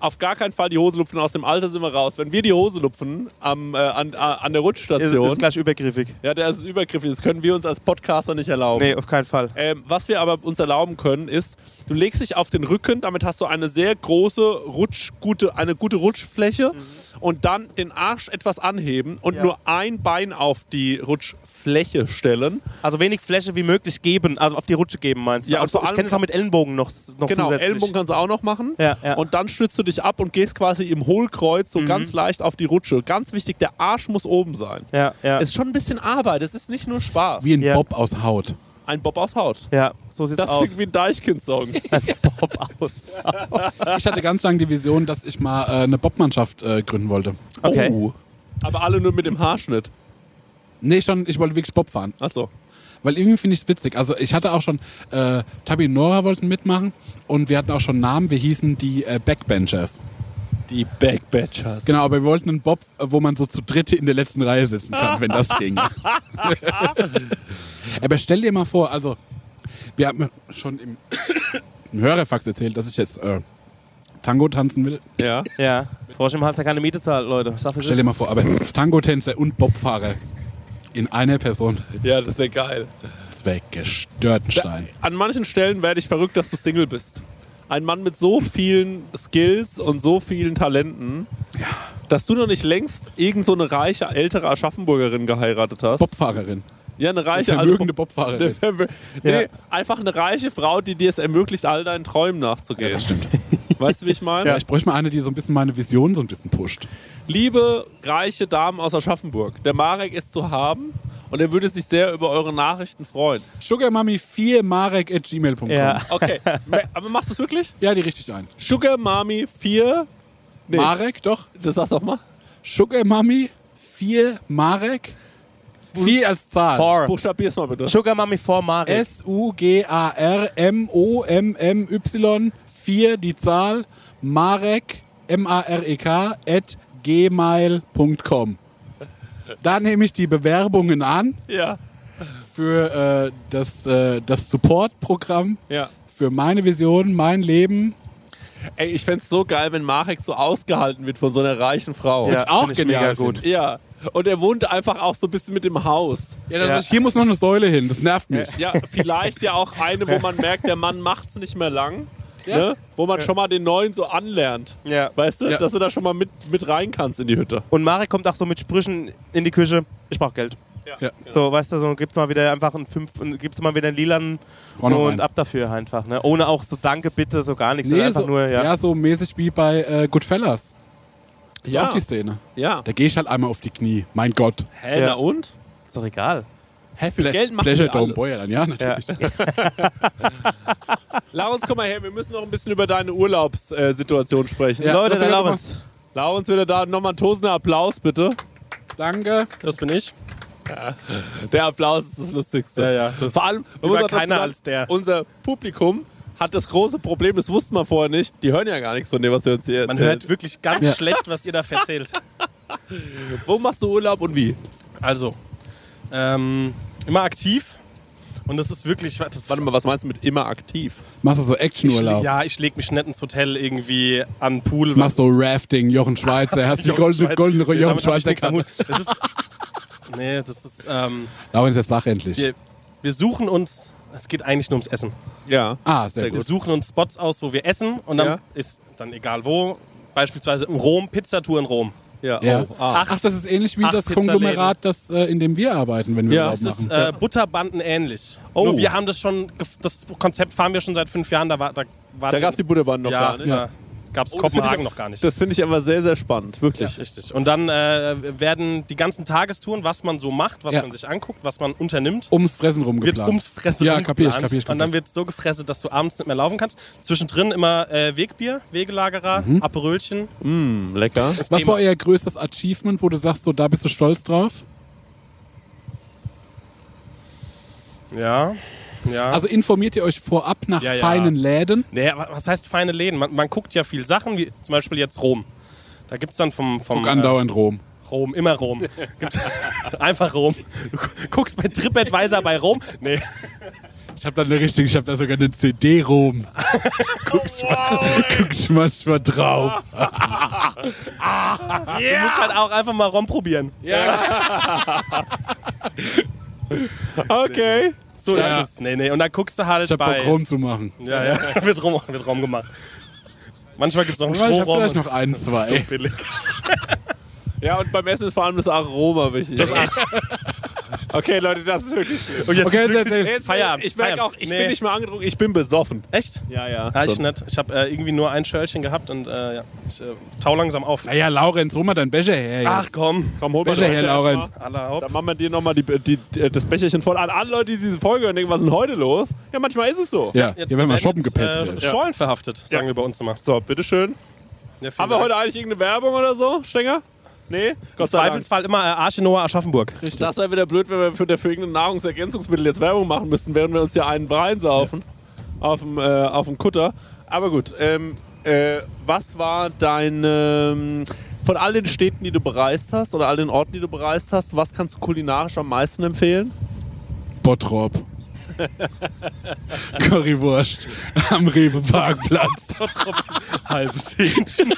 Auf gar keinen Fall die Hose lupfen. Aus dem Alter sind wir raus. Wenn wir die Hose lupfen am, äh, an, äh, an der Ist, Rutststation, ist gleich übergriffig. ja, der ist übergriffig. Das können wir uns als Podcaster nicht erlauben. Nee, auf keinen Fall. Ähm, was wir aber uns erlauben können, ist, du legst dich auf den Rücken, damit hast du eine sehr große Rutsch, gute, eine gute Rutschfläche und dann den Arsch etwas anheben und Ja. nur ein Bein auf die Rutschfläche stellen. Also wenig Fläche wie möglich geben, also auf die Rutsche geben meinst du? Ja, und also, vor ich allem- kenne es auch mit Ellenbogen noch, noch Genau, zusätzlich. Ellenbogen kannst du auch noch machen. Ja, ja. Und dann stützt du dich ab und gehst quasi im Hohlkreuz so ganz leicht auf die Rutsche. Ganz wichtig, der Arsch muss oben sein. ja, ja. Es ist schon ein bisschen Arbeit, es ist nicht nur Spaß. Wie ein Ja. Bob aus Haut. Ein Bob aus Haut. ja, so sieht's Das aus. klingt wie ein Deichkind-Song. Bob aus. Ich hatte ganz lange die Vision, dass ich mal äh, eine Bobmannschaft äh, gründen wollte. Okay. Oh. Aber alle nur mit dem Haarschnitt. Nee, schon, ich wollte wirklich Bob fahren. Achso. Weil irgendwie finde ich es witzig. Also ich hatte auch schon, äh, Tabi und Nora wollten mitmachen und wir hatten auch schon Namen, wir hießen die äh, Backbenchers. Die Backbatchers. Genau, aber wir wollten einen Bob, wo man so zu dritte in der letzten Reihe sitzen kann, wenn das ging. aber stell dir mal vor, also wir haben schon im, im Hörerfax erzählt, dass ich jetzt äh, Tango tanzen will. Ja. Ja. Frosch im Hals, der keine Miete zahlt, Leute. Sag, Stell dir mal vor, aber Tango-Tänzer und Bobfahrer in einer Person, Ja, das wäre geil. das wäre gestört ein Stein. An manchen Stellen werde ich verrückt, dass du Single bist. Ein Mann mit so vielen Skills und so vielen Talenten, dass du noch nicht längst irgend so eine reiche, ältere Aschaffenburgerin geheiratet hast. Bobfahrerin. Ja, eine Eine reiche, vermögende alte Bobfahrerin. Bob- Eine nee, einfach eine reiche Frau, die dir es ermöglicht, all deinen Träumen nachzugehen. Das stimmt. Weißt du, wie ich meine? Ja, ich bräuchte mal eine, die so ein bisschen meine Vision so ein bisschen pusht. Liebe reiche Damen aus Aschaffenburg, der Marek ist zu haben und er würde sich sehr über eure Nachrichten freuen. Sugarmami4 marek at gmail.com. Ja. Okay, aber machst du es wirklich? ja, die richtig ein. Sugar Mami 4. Nee, Marek, doch. das sagst doch mal. Sugarmami 4 Marek. 4 als Zahl. Four. Buchstabier's mal bitte. Sugar Mami vor Marek. S-U-G-A-R-M-O-M-M-Y 4 die Zahl Marek M-A-R-E-K at gmail.com. Da nehme ich die Bewerbungen an Ja. für äh, das, äh, das Support-Programm Ja. für meine Vision, mein Leben. Ey, ich fänd's so geil, wenn Marek so ausgehalten wird von so einer reichen Frau. Ja, auch ich genial mega gut. Ja. Und er wohnt einfach auch so ein bisschen mit dem Haus. Ja, das Ja. Ist, hier muss noch eine Säule hin, das nervt mich. Ja, vielleicht ja auch eine, wo man merkt, der Mann macht's nicht mehr lang. Ne? Wo man schon mal den neuen so anlernt. Ja. Weißt du, Ja. dass du da schon mal mit, mit rein kannst in die Hütte. Und Marek kommt auch so mit Sprüchen in die Küche. Ich brauch Geld. Ja. So, weißt du, so gibt's mal wieder einfach einen fünf, gibt's mal wieder einen noch und ab dafür einfach, ne? Ohne auch so Danke, bitte, so gar nichts. Nee, einfach so, nur, ja. ja. so mäßig wie bei äh, Goodfellas. Ist Ja. auch die Szene. Ja. Da gehe ich halt einmal auf die Knie. Mein Gott. Hä, Ja. na und? Ist doch egal. Hä, für Pla- Geld machen Pleasure wir Dome dann ja, natürlich. Laurens, komm mal her, wir müssen noch ein bisschen über deine Urlaubssituation sprechen. Ja, Leute, das der Laurens. Laurens wieder da. Nochmal ein tosender Applaus, bitte. Danke. Das bin ich. Der Applaus ist das Lustigste. Ja, ja, das Vor allem, man keiner sagen, als der. unser Publikum hat das große Problem, das wussten wir vorher nicht. Die hören ja gar nichts von dem, was wir uns hier Man erzählen. hört wirklich ganz Ja. schlecht, was ihr da verzählt. Wo machst du Urlaub und wie? Also, ähm, immer aktiv. Und das ist wirklich. Das ist Warte mal, was meinst du mit immer aktiv? Machst du so Actionurlaub? ja, ich leg mich nicht ins Hotel irgendwie an den Pool. Machst so Rafting, Jochen Schweizer, hast die goldene, goldene Jochen ich Schweizer Karte. Das ist, nee, das ist. Ähm, Laurenz, jetzt sag endlich. wir, wir suchen uns. Es geht eigentlich nur ums Essen. Ja. Ah, sehr Wir gut. suchen uns Spots aus, wo wir essen und dann Ja. ist dann egal wo. Beispielsweise in Rom, Pizzatour in Rom. Ja. Ja. Oh, ah. Ach, das ist ähnlich wie Acht das. Konglomerat, das, äh, in dem wir arbeiten, wenn wir Ja, Das ist machen. äh, Butterbanden ähnlich. Oh. Nur wir haben das schon, das Konzept fahren wir schon seit fünf Jahren. Da war, da war Da gab es die Butterbahn noch ja, gar nicht. ja. Gab es Oh, Kopenhagen noch gar nicht. Das finde ich aber sehr, sehr spannend. Wirklich. ja, richtig. Und dann äh, werden die ganzen Tagestouren, was man so macht, was Ja. man sich anguckt, was man unternimmt, Ums Fressen wird rumgeplant. ums Fressen Ja, kapier ich, kapier ich, kapier Und dann wird so gefressen, dass du abends nicht mehr laufen kannst. Zwischendrin immer äh, Wegbier, Wegelagerer, Aperölchen. Mm, lecker. Das Was Thema. war euer größtes Achievement, wo du sagst, so da bist du stolz drauf? Ja, ja. Also informiert ihr euch vorab nach Ja, ja. feinen Läden? Nee, wa- was heißt feine Läden? Man, man guckt ja viel Sachen, wie zum Beispiel jetzt Rom. Da gibt es dann vom, vom Guck andauernd Rom. äh, Rom, immer Rom. Einfach Rom. Du gu- guckst bei TripAdvisor bei Rom. Nee, Ich habe da eine richtige, ich habe da sogar eine CD-Rom. guckst, mal, guckst manchmal drauf. du musst halt auch einfach mal Rom probieren. Okay. So Ja. ist es. Nee, nee. Und dann guckst du halt Ich habe bei... Bock Rom zu machen. Ja, ja. wird, Rom, wird Rom gemacht. Manchmal gibt es noch einen Ich habe Strohraum. vielleicht noch ein, zwei. so billig. Ja, und beim Essen ist vor allem das Aroma wichtig. okay, Leute, das ist wirklich schlimm. Und jetzt Okay, ist wirklich. Jetzt, Feierabend. Ich merke auch, ich Nee. bin nicht mehr angetrunken, ich bin besoffen. Echt? Ja, ja. Ja, ich schon. nicht. Ich habe äh, irgendwie nur ein Schörlchen gehabt und äh, ja, ich äh, tau langsam auf. Naja, Laurenz, hol mal deinen Becher her. Ach jetzt. komm. Komm, hol mal Becher den her, Becher Laurenz. Dann machen wir dir nochmal die, die, die, das Becherchen voll. An alle Leute, die diese Folge hören, denken, was ist denn heute los? Ja, manchmal ist es so. Ja, hier werden wir shoppen gepetzt. Äh, jetzt. Schorlen verhaftet, sagen wir bei uns immer. So, bitteschön. Ja, Haben wir heute eigentlich irgendeine Werbung oder so, Stenger? Nee? Im Gott sei Dank. Zweifelsfall immer äh, Arche Noah Aschaffenburg. Das wäre wieder blöd, wenn wir für, für irgendein Nahrungsergänzungsmittel jetzt Werbung machen müssten, während wir uns hier einen Wein saufen auf dem, äh, auf dem Kutter. Aber gut, ähm, äh, was war dein, ähm, von all den Städten, die du bereist hast oder all den Orten, die du bereist hast, was kannst du kulinarisch am meisten empfehlen? Bottrop. Currywurst am Rewe-Parkplatz. Halbes Hähnchen.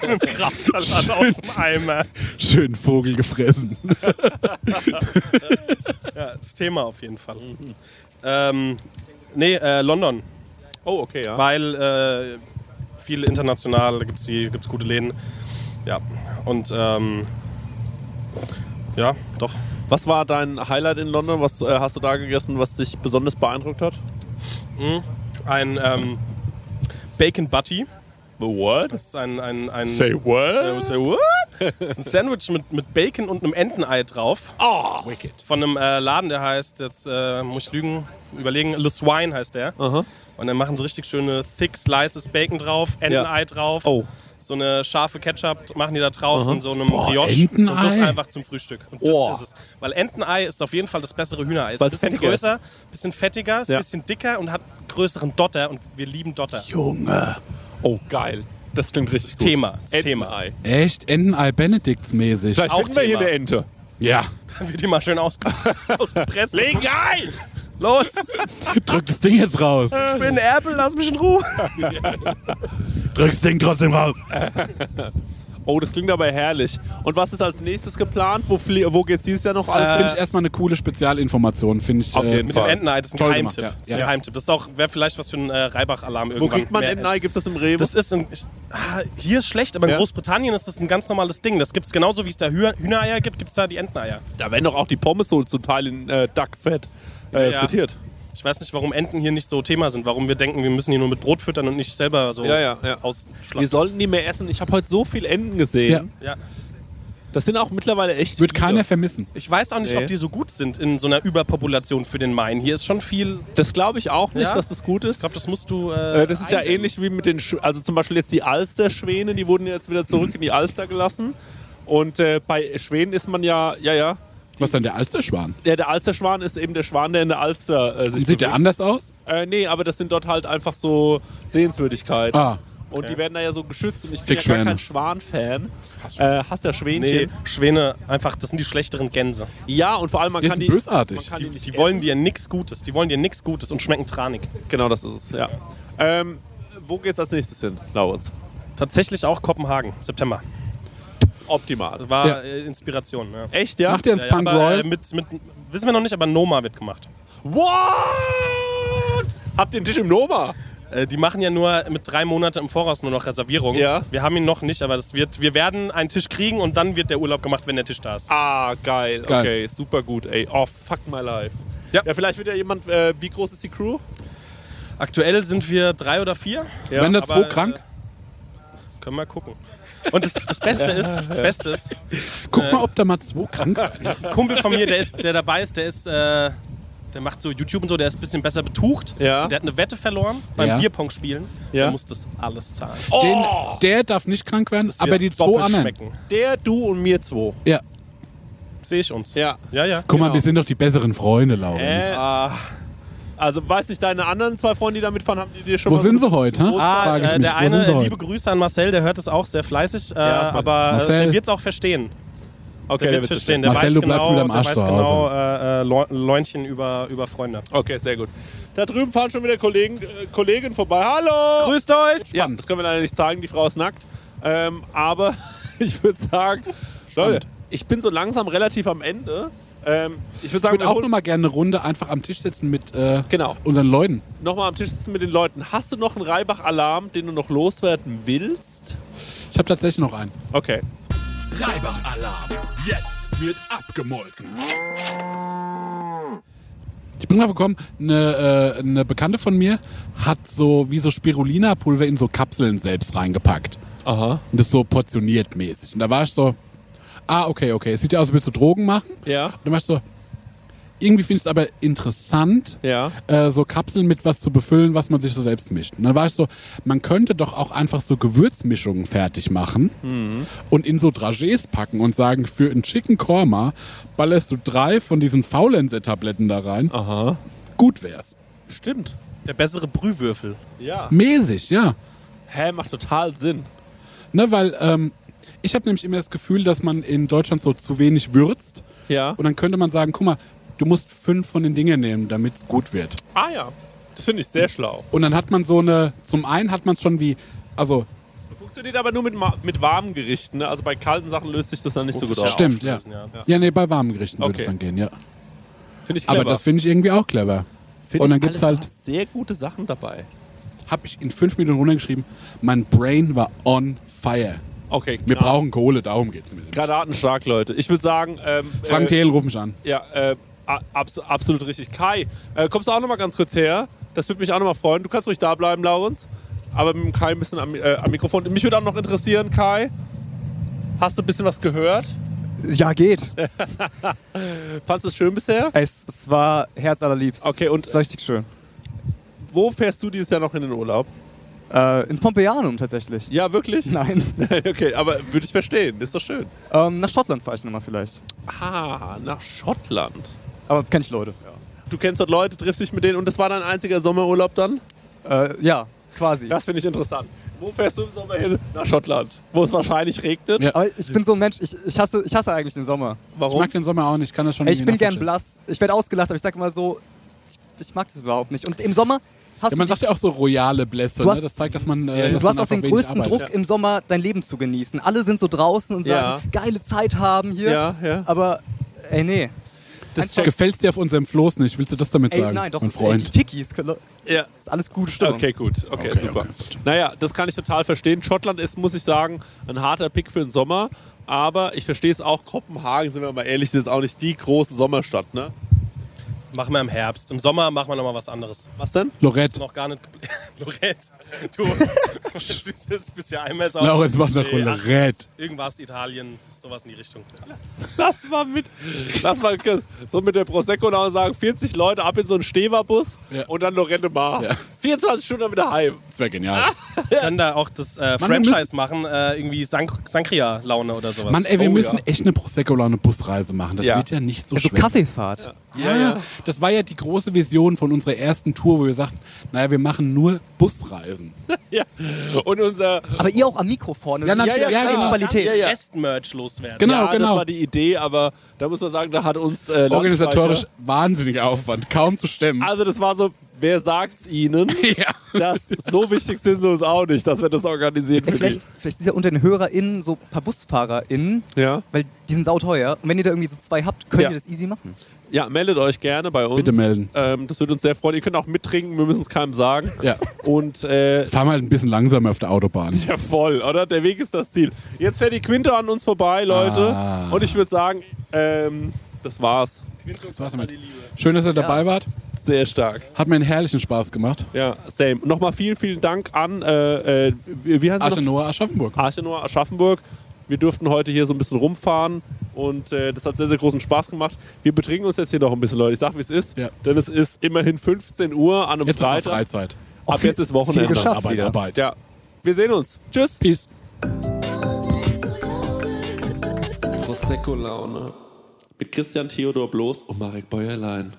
Mit Kraftsalat aus dem Eimer. Schön Vogel gefressen. Ja, das Thema auf jeden Fall. Ähm, nee, äh, London. Oh, okay, ja. Weil äh, viel international, da gibt es gibt's gute Läden. Ja, und ähm, ja, doch. Was war dein Highlight in London? Was äh, hast du da gegessen, was dich besonders beeindruckt hat? Ein ähm, Bacon Butty. What? Das ist ein, ein, ein what? Äh, say what? Das ist ein Sandwich mit, mit Bacon und einem Entenei drauf. Oh. Von einem äh, Laden, der heißt, jetzt äh, muss ich lügen, überlegen, Le Swine heißt der. Aha. Und dann machen sie richtig schöne thick Slices Bacon drauf, Entenei drauf. Oh. So eine scharfe Ketchup machen die da drauf Aha. in so einem Boah, Brioche. Entenei? Und das einfach zum Frühstück. Und das Oh. ist es. Weil Entenei ist auf jeden Fall das bessere Hühnerei. Ist Weil ein es bisschen ist. größer, bisschen fettiger, ist Ja. ein bisschen dicker und hat größeren Dotter. Und wir lieben Dotter. Junge. Oh, geil. Das klingt richtig Das gut. Thema. Das Thema. Entenei. Echt? Entenei Benedikts-mäßig. Vielleicht Auch finden wir hier Thema. eine Ente. Ja. Dann wird die mal schön ausge ausgepresst. Leg ein! Los! Drück das Ding jetzt raus. Ich bin Erpel, lass mich in Ruhe. Drück das Ding trotzdem raus. Oh, das klingt aber herrlich. Und was ist als nächstes geplant? Wo, wo geht's dieses Jahr noch alles Das hin? finde ich erstmal eine coole Spezialinformation. Finde ich. Auf äh, jeden Mit Fall. dem Entenei, das ist ein Toll Geheimtipp. gemacht, ja. Das ist ein Ja. Geheimtipp. Das ist auch, wäre vielleicht was für ein äh, Reibach-Alarm Wo irgendwann. kriegt man Entenei? Gibt es das im Rewe? Das ist ein, ich, ah, hier ist schlecht, aber in Ja. Großbritannien ist das ein ganz normales Ding. Das gibt es genauso, wie es da Hüh- Hühnereier gibt, gibt es da die Enteneier. da werden doch auch die Pommes so zum Teil in äh, Duckfett äh, Ja. frittiert. Ich weiß nicht, warum Enten hier nicht so Thema sind. Warum wir denken, wir müssen die nur mit Brot füttern und nicht selber so Ja, ja, ja. Wir ausschlachten. sollten die mehr essen. Ich habe heute so viel Enten gesehen. Ja. Ja. Das sind auch mittlerweile echt Wird viele. keiner vermissen. Ich weiß auch nicht, Nee. ob die so gut sind in so einer Überpopulation für den Main. Hier ist schon viel. Das glaube ich auch nicht, Ja? dass das gut Ich ist. glaube, das musst du. Äh, Äh, das ist ja ähnlich wie mit den, Sch also zum Beispiel jetzt die Alsterschwäne, die wurden jetzt wieder zurück in die Alster gelassen. Und äh, bei Schwänen ist man ja, ja, ja, Was ist denn der Alsterschwan? Der, der Alsterschwan ist eben der Schwan, der in der Alster äh, sich Sieht der bewegt. anders aus? Äh, nee, aber das sind dort halt einfach so Sehenswürdigkeiten. Ah, Und die werden da ja so geschützt. Und ich bin ja gar kein Schwan-Fan. Äh, hast ja Schwänchen. Nee, Schwäne, einfach, das sind die schlechteren Gänse. Ja, und vor allem man die kann sind die. bösartig. Man kann Die, nicht die essen. wollen dir nichts Gutes. Die wollen dir nichts Gutes und schmecken tranig. Genau, das ist es, ja. Ähm, wo geht's als nächstes hin, Laurens? Tatsächlich auch Kopenhagen, September. Optimal. Das war Ja. äh, Inspiration. Ja. Echt, ja? Macht ihr ins Ja, Punk aber, Royal? äh, mit, mit, wissen wir noch nicht, aber Noma wird gemacht. What? Habt ihr einen Tisch im Noma? Äh, die machen ja nur mit drei Monaten im Voraus nur noch Reservierungen. Ja. Wir haben ihn noch nicht, aber das wird, wir werden einen Tisch kriegen und dann wird der Urlaub gemacht, wenn der Tisch da ist. Ah, geil. Geil. Okay, super gut, ey. Oh, fuck my life. Ja. Ja, vielleicht wird ja jemand, äh, wie groß ist die Crew? Aktuell sind wir drei oder vier. Ja, Wenn da zwei krank, Äh, können wir gucken. Und das, das Beste ist, das Beste ist, guck mal, ob da mal zwei krank werden. ein Kumpel von mir, der, ist, der dabei ist, der ist, äh, der macht so YouTube und so, der ist ein bisschen besser betucht. Ja. Und der hat eine Wette verloren beim Ja. Bierpong spielen. Ja. Der muss das alles zahlen. Den, der darf nicht krank werden, Das aber die zwei anderen. schmecken. Der, du und mir zwei. Ja. Sehe ich uns. Ja. Ja, ja. Guck mal, Genau. wir sind doch die besseren Freunde, Laurens. Äh, Ah, also, weiß nicht, deine anderen zwei Freunde, die da mitfahren, haben die dir schon Wo mal sind so sie heute? Hä? ah Frage ich äh, mich. der Wo sind sie eine, heute? liebe Grüße an Marcel, der hört es auch sehr fleißig, äh, Ja, aber äh, Marcel. der wird es auch verstehen. Okay, Der der wird es wird's verstehen. Der Marcel, weiß du bleibst genau, mit deinem der Arsch weiß zu genau äh, äh, Leu- Leunchen über, über Freunde. Okay, sehr gut. Da drüben fahren schon wieder Kollegen, äh, Kollegen vorbei. Hallo! Grüßt euch! Ja, das können wir leider nicht zeigen, die Frau ist nackt. Ähm, aber ich würde sagen, Leute, ich bin so langsam relativ am Ende. Ähm, ich würde wir auch holen- noch mal gerne eine Runde einfach am Tisch sitzen mit äh, Genau. unseren Leuten. nochmal am Tisch sitzen mit den Leuten. Hast du noch einen Reibach-Alarm, den du noch loswerden willst? Ich habe tatsächlich noch einen. Okay. Reibach-Alarm. Jetzt wird abgemolken. Ich bin drauf gekommen, eine, äh, eine Bekannte von mir hat so wie so Spirulina-Pulver in so Kapseln selbst reingepackt. Aha. Und das so portioniert mäßig. Und da war ich so, ah, okay, okay. Es sieht ja aus, als würdest du Drogen machen. Ja. Und dann war ich so, irgendwie finde ich es aber interessant, Ja. äh, so Kapseln mit was zu befüllen, was man sich so selbst mischt. Und dann war ich so, man könnte doch auch einfach so Gewürzmischungen fertig machen und in so Dragés packen und sagen, für einen Chicken Korma ballerst du drei von diesen Faulenzer-Tabletten da rein. Aha. Gut wär's. Stimmt. Der bessere Brühwürfel. Ja. Mäßig, ja. Hä, macht total Sinn. Ne, weil ähm, ich habe nämlich immer das Gefühl, dass man in Deutschland so zu wenig würzt. Ja. Und dann könnte man sagen, guck mal, du musst fünf von den Dingen nehmen, damit es gut wird. Ah ja. Das finde ich sehr schlau. Und dann hat man so eine, zum einen hat man es schon wie, also Funktioniert aber nur mit, mit warmen Gerichten. Ne? Also bei kalten Sachen löst sich das dann nicht so Muss gut aus. Stimmt, ja. ja. Ja, nee, bei warmen Gerichten würde Okay. es dann gehen, ja. Finde ich clever. Aber das finde ich irgendwie auch clever. Find und ich dann gibt's alles halt- sehr gute Sachen dabei. Habe ich in fünf Minuten runtergeschrieben, mein Brain war on fire. Okay, Wir Gra- brauchen Kohle, darum geht's mit dem. Granatenstark, Leute. Ich würde sagen, ähm, Frank äh, Thelen, ruf mich an. ja, äh, abs absolut richtig. Kai, äh, kommst du auch noch mal ganz kurz her? Das würde mich auch noch mal freuen. Du kannst ruhig da bleiben, Laurens. Aber mit dem Kai ein bisschen am, äh, am Mikrofon. Mich würde auch noch interessieren, Kai. Hast du ein bisschen was gehört? Ja, geht. Fandest du es schön bisher? Es, es war herzallerliebst. Okay, und- Es war richtig schön. Wo fährst du dieses Jahr noch in den Urlaub? Äh, ins Pompeianum tatsächlich. Ja, wirklich? Nein. okay, aber würde ich verstehen. Ist doch schön. ähm, nach Schottland fahre ich nochmal vielleicht. Ah, nach Schottland. Aber kenn ich Leute. Du kennst dort Leute, triffst dich mit denen und das war dein einziger Sommerurlaub dann? Äh, ja, quasi. Das finde ich interessant. Wo fährst du im Sommer hin? Nach Schottland. Wo es wahrscheinlich regnet. Ja. Aber ich bin so ein Mensch, ich, ich, hasse, ich hasse eigentlich den Sommer. Ich Warum? mag den Sommer auch nicht, ich kann das schon Ey, ich bin gern blass. Ich werde ausgelacht, aber ich sag immer so, ich, ich mag das überhaupt nicht. Und im Sommer hast Ja, man du, sagt ja auch so royale Blässe, Du ne? hast- das zeigt, dass man, äh, Ja, dass du hast man auch den größten arbeitet. Druck im Sommer, dein Leben zu genießen. Alle sind so draußen und sagen, geile Zeit haben hier. Ja, ja. Aber, ey, nee. Das Gefällt's dir auf unserem Floß nicht? Willst du das damit Ey, sagen, nein, doch, mein das, ey, die Freund? Tikis, ist ja. alles gute Stimmung. Okay, gut. Okay, Okay, super. okay, gut. Naja, das kann ich total verstehen. Schottland ist, muss ich sagen, ein harter Pick für den Sommer. Aber ich verstehe es auch. Kopenhagen, sind wir mal ehrlich, das ist auch nicht die große Sommerstadt, ne? Machen wir im Herbst. Im Sommer machen wir nochmal was anderes. Was denn? Lorette. Noch gar nicht. Lorette. Du, du bist ja einmal so. Laurenz macht nach Nee, Lorette. Irgendwas, Italien, sowas in die Richtung. Lass mal mit. Lass mal so mit der Prosecco da und sagen, 40 Leute ab in so einen Steverbus Ja. und dann Lorette Mar. Ja. 24 Stunden wieder heim. Das wäre genial. Wir können da auch das äh, Mann, Franchise machen, äh, irgendwie Sank Sankria-Laune oder sowas. Mann, ey, wir Oh, müssen ja. echt eine Prosecco-Laune-Busreise machen. Das Ja. wird ja nicht so Also schwer. Kaffeefahrt. Ja, ja. Das war ja die große Vision von unserer ersten Tour, wo wir sagten, naja, wir machen nur Busreisen. Ja. Und unser. Aber ihr auch am Mikro vorne. Ja, na- Das ist ja, scheiß klar. Qualität. Ja, ja. Rest-Merch loswerden. Genau, ja, genau. das war die Idee, aber da muss man sagen, da hat uns äh, Organisatorisch wahnsinniger Aufwand, kaum zu stemmen. Also das war so, wer sagt's ihnen? ja. Das so wichtig sind sie uns auch nicht, dass wir das organisieren Ey, vielleicht, vielleicht ist ja unter den HörerInnen so ein paar BusfahrerInnen. Ja. weil die sind sauteuer. Und wenn ihr da irgendwie so zwei habt, könnt Ja. ihr das easy machen. Ja, meldet euch gerne bei uns. Bitte melden. Ähm, das würde uns sehr freuen. Ihr könnt auch mittrinken, wir müssen es keinem sagen. ja. Und äh, Fahr mal ein bisschen langsamer auf der Autobahn. ja, voll, oder? Der Weg ist das Ziel. Jetzt fährt die Quinte an uns vorbei, Leute. Ah. Und ich würde sagen, ähm, das war's. Das war's damit. Schön, dass ihr dabei wart. Sehr stark. Hat mir einen herrlichen Spaß gemacht. Ja, same. Nochmal vielen, vielen Dank an, äh, äh, wie heißt? Arche Noah Aschaffenburg. Arche Noah Aschaffenburg. Wir durften heute hier so ein bisschen rumfahren und äh, das hat sehr, sehr großen Spaß gemacht. Wir betrinken uns jetzt hier noch ein bisschen, Leute. Ich sag, wie es ist. Ja. Denn es ist immerhin 15 Uhr an einem Jetzt ist Freitag. Freizeit. Ab jetzt ist Wochenende. viel geschafft Arbeit, wieder. Arbeit. Ja. Wir sehen uns. Tschüss. Peace. Prosecco-Laune. Mit Christian Theodor Bloß und Marek Bäuerlein.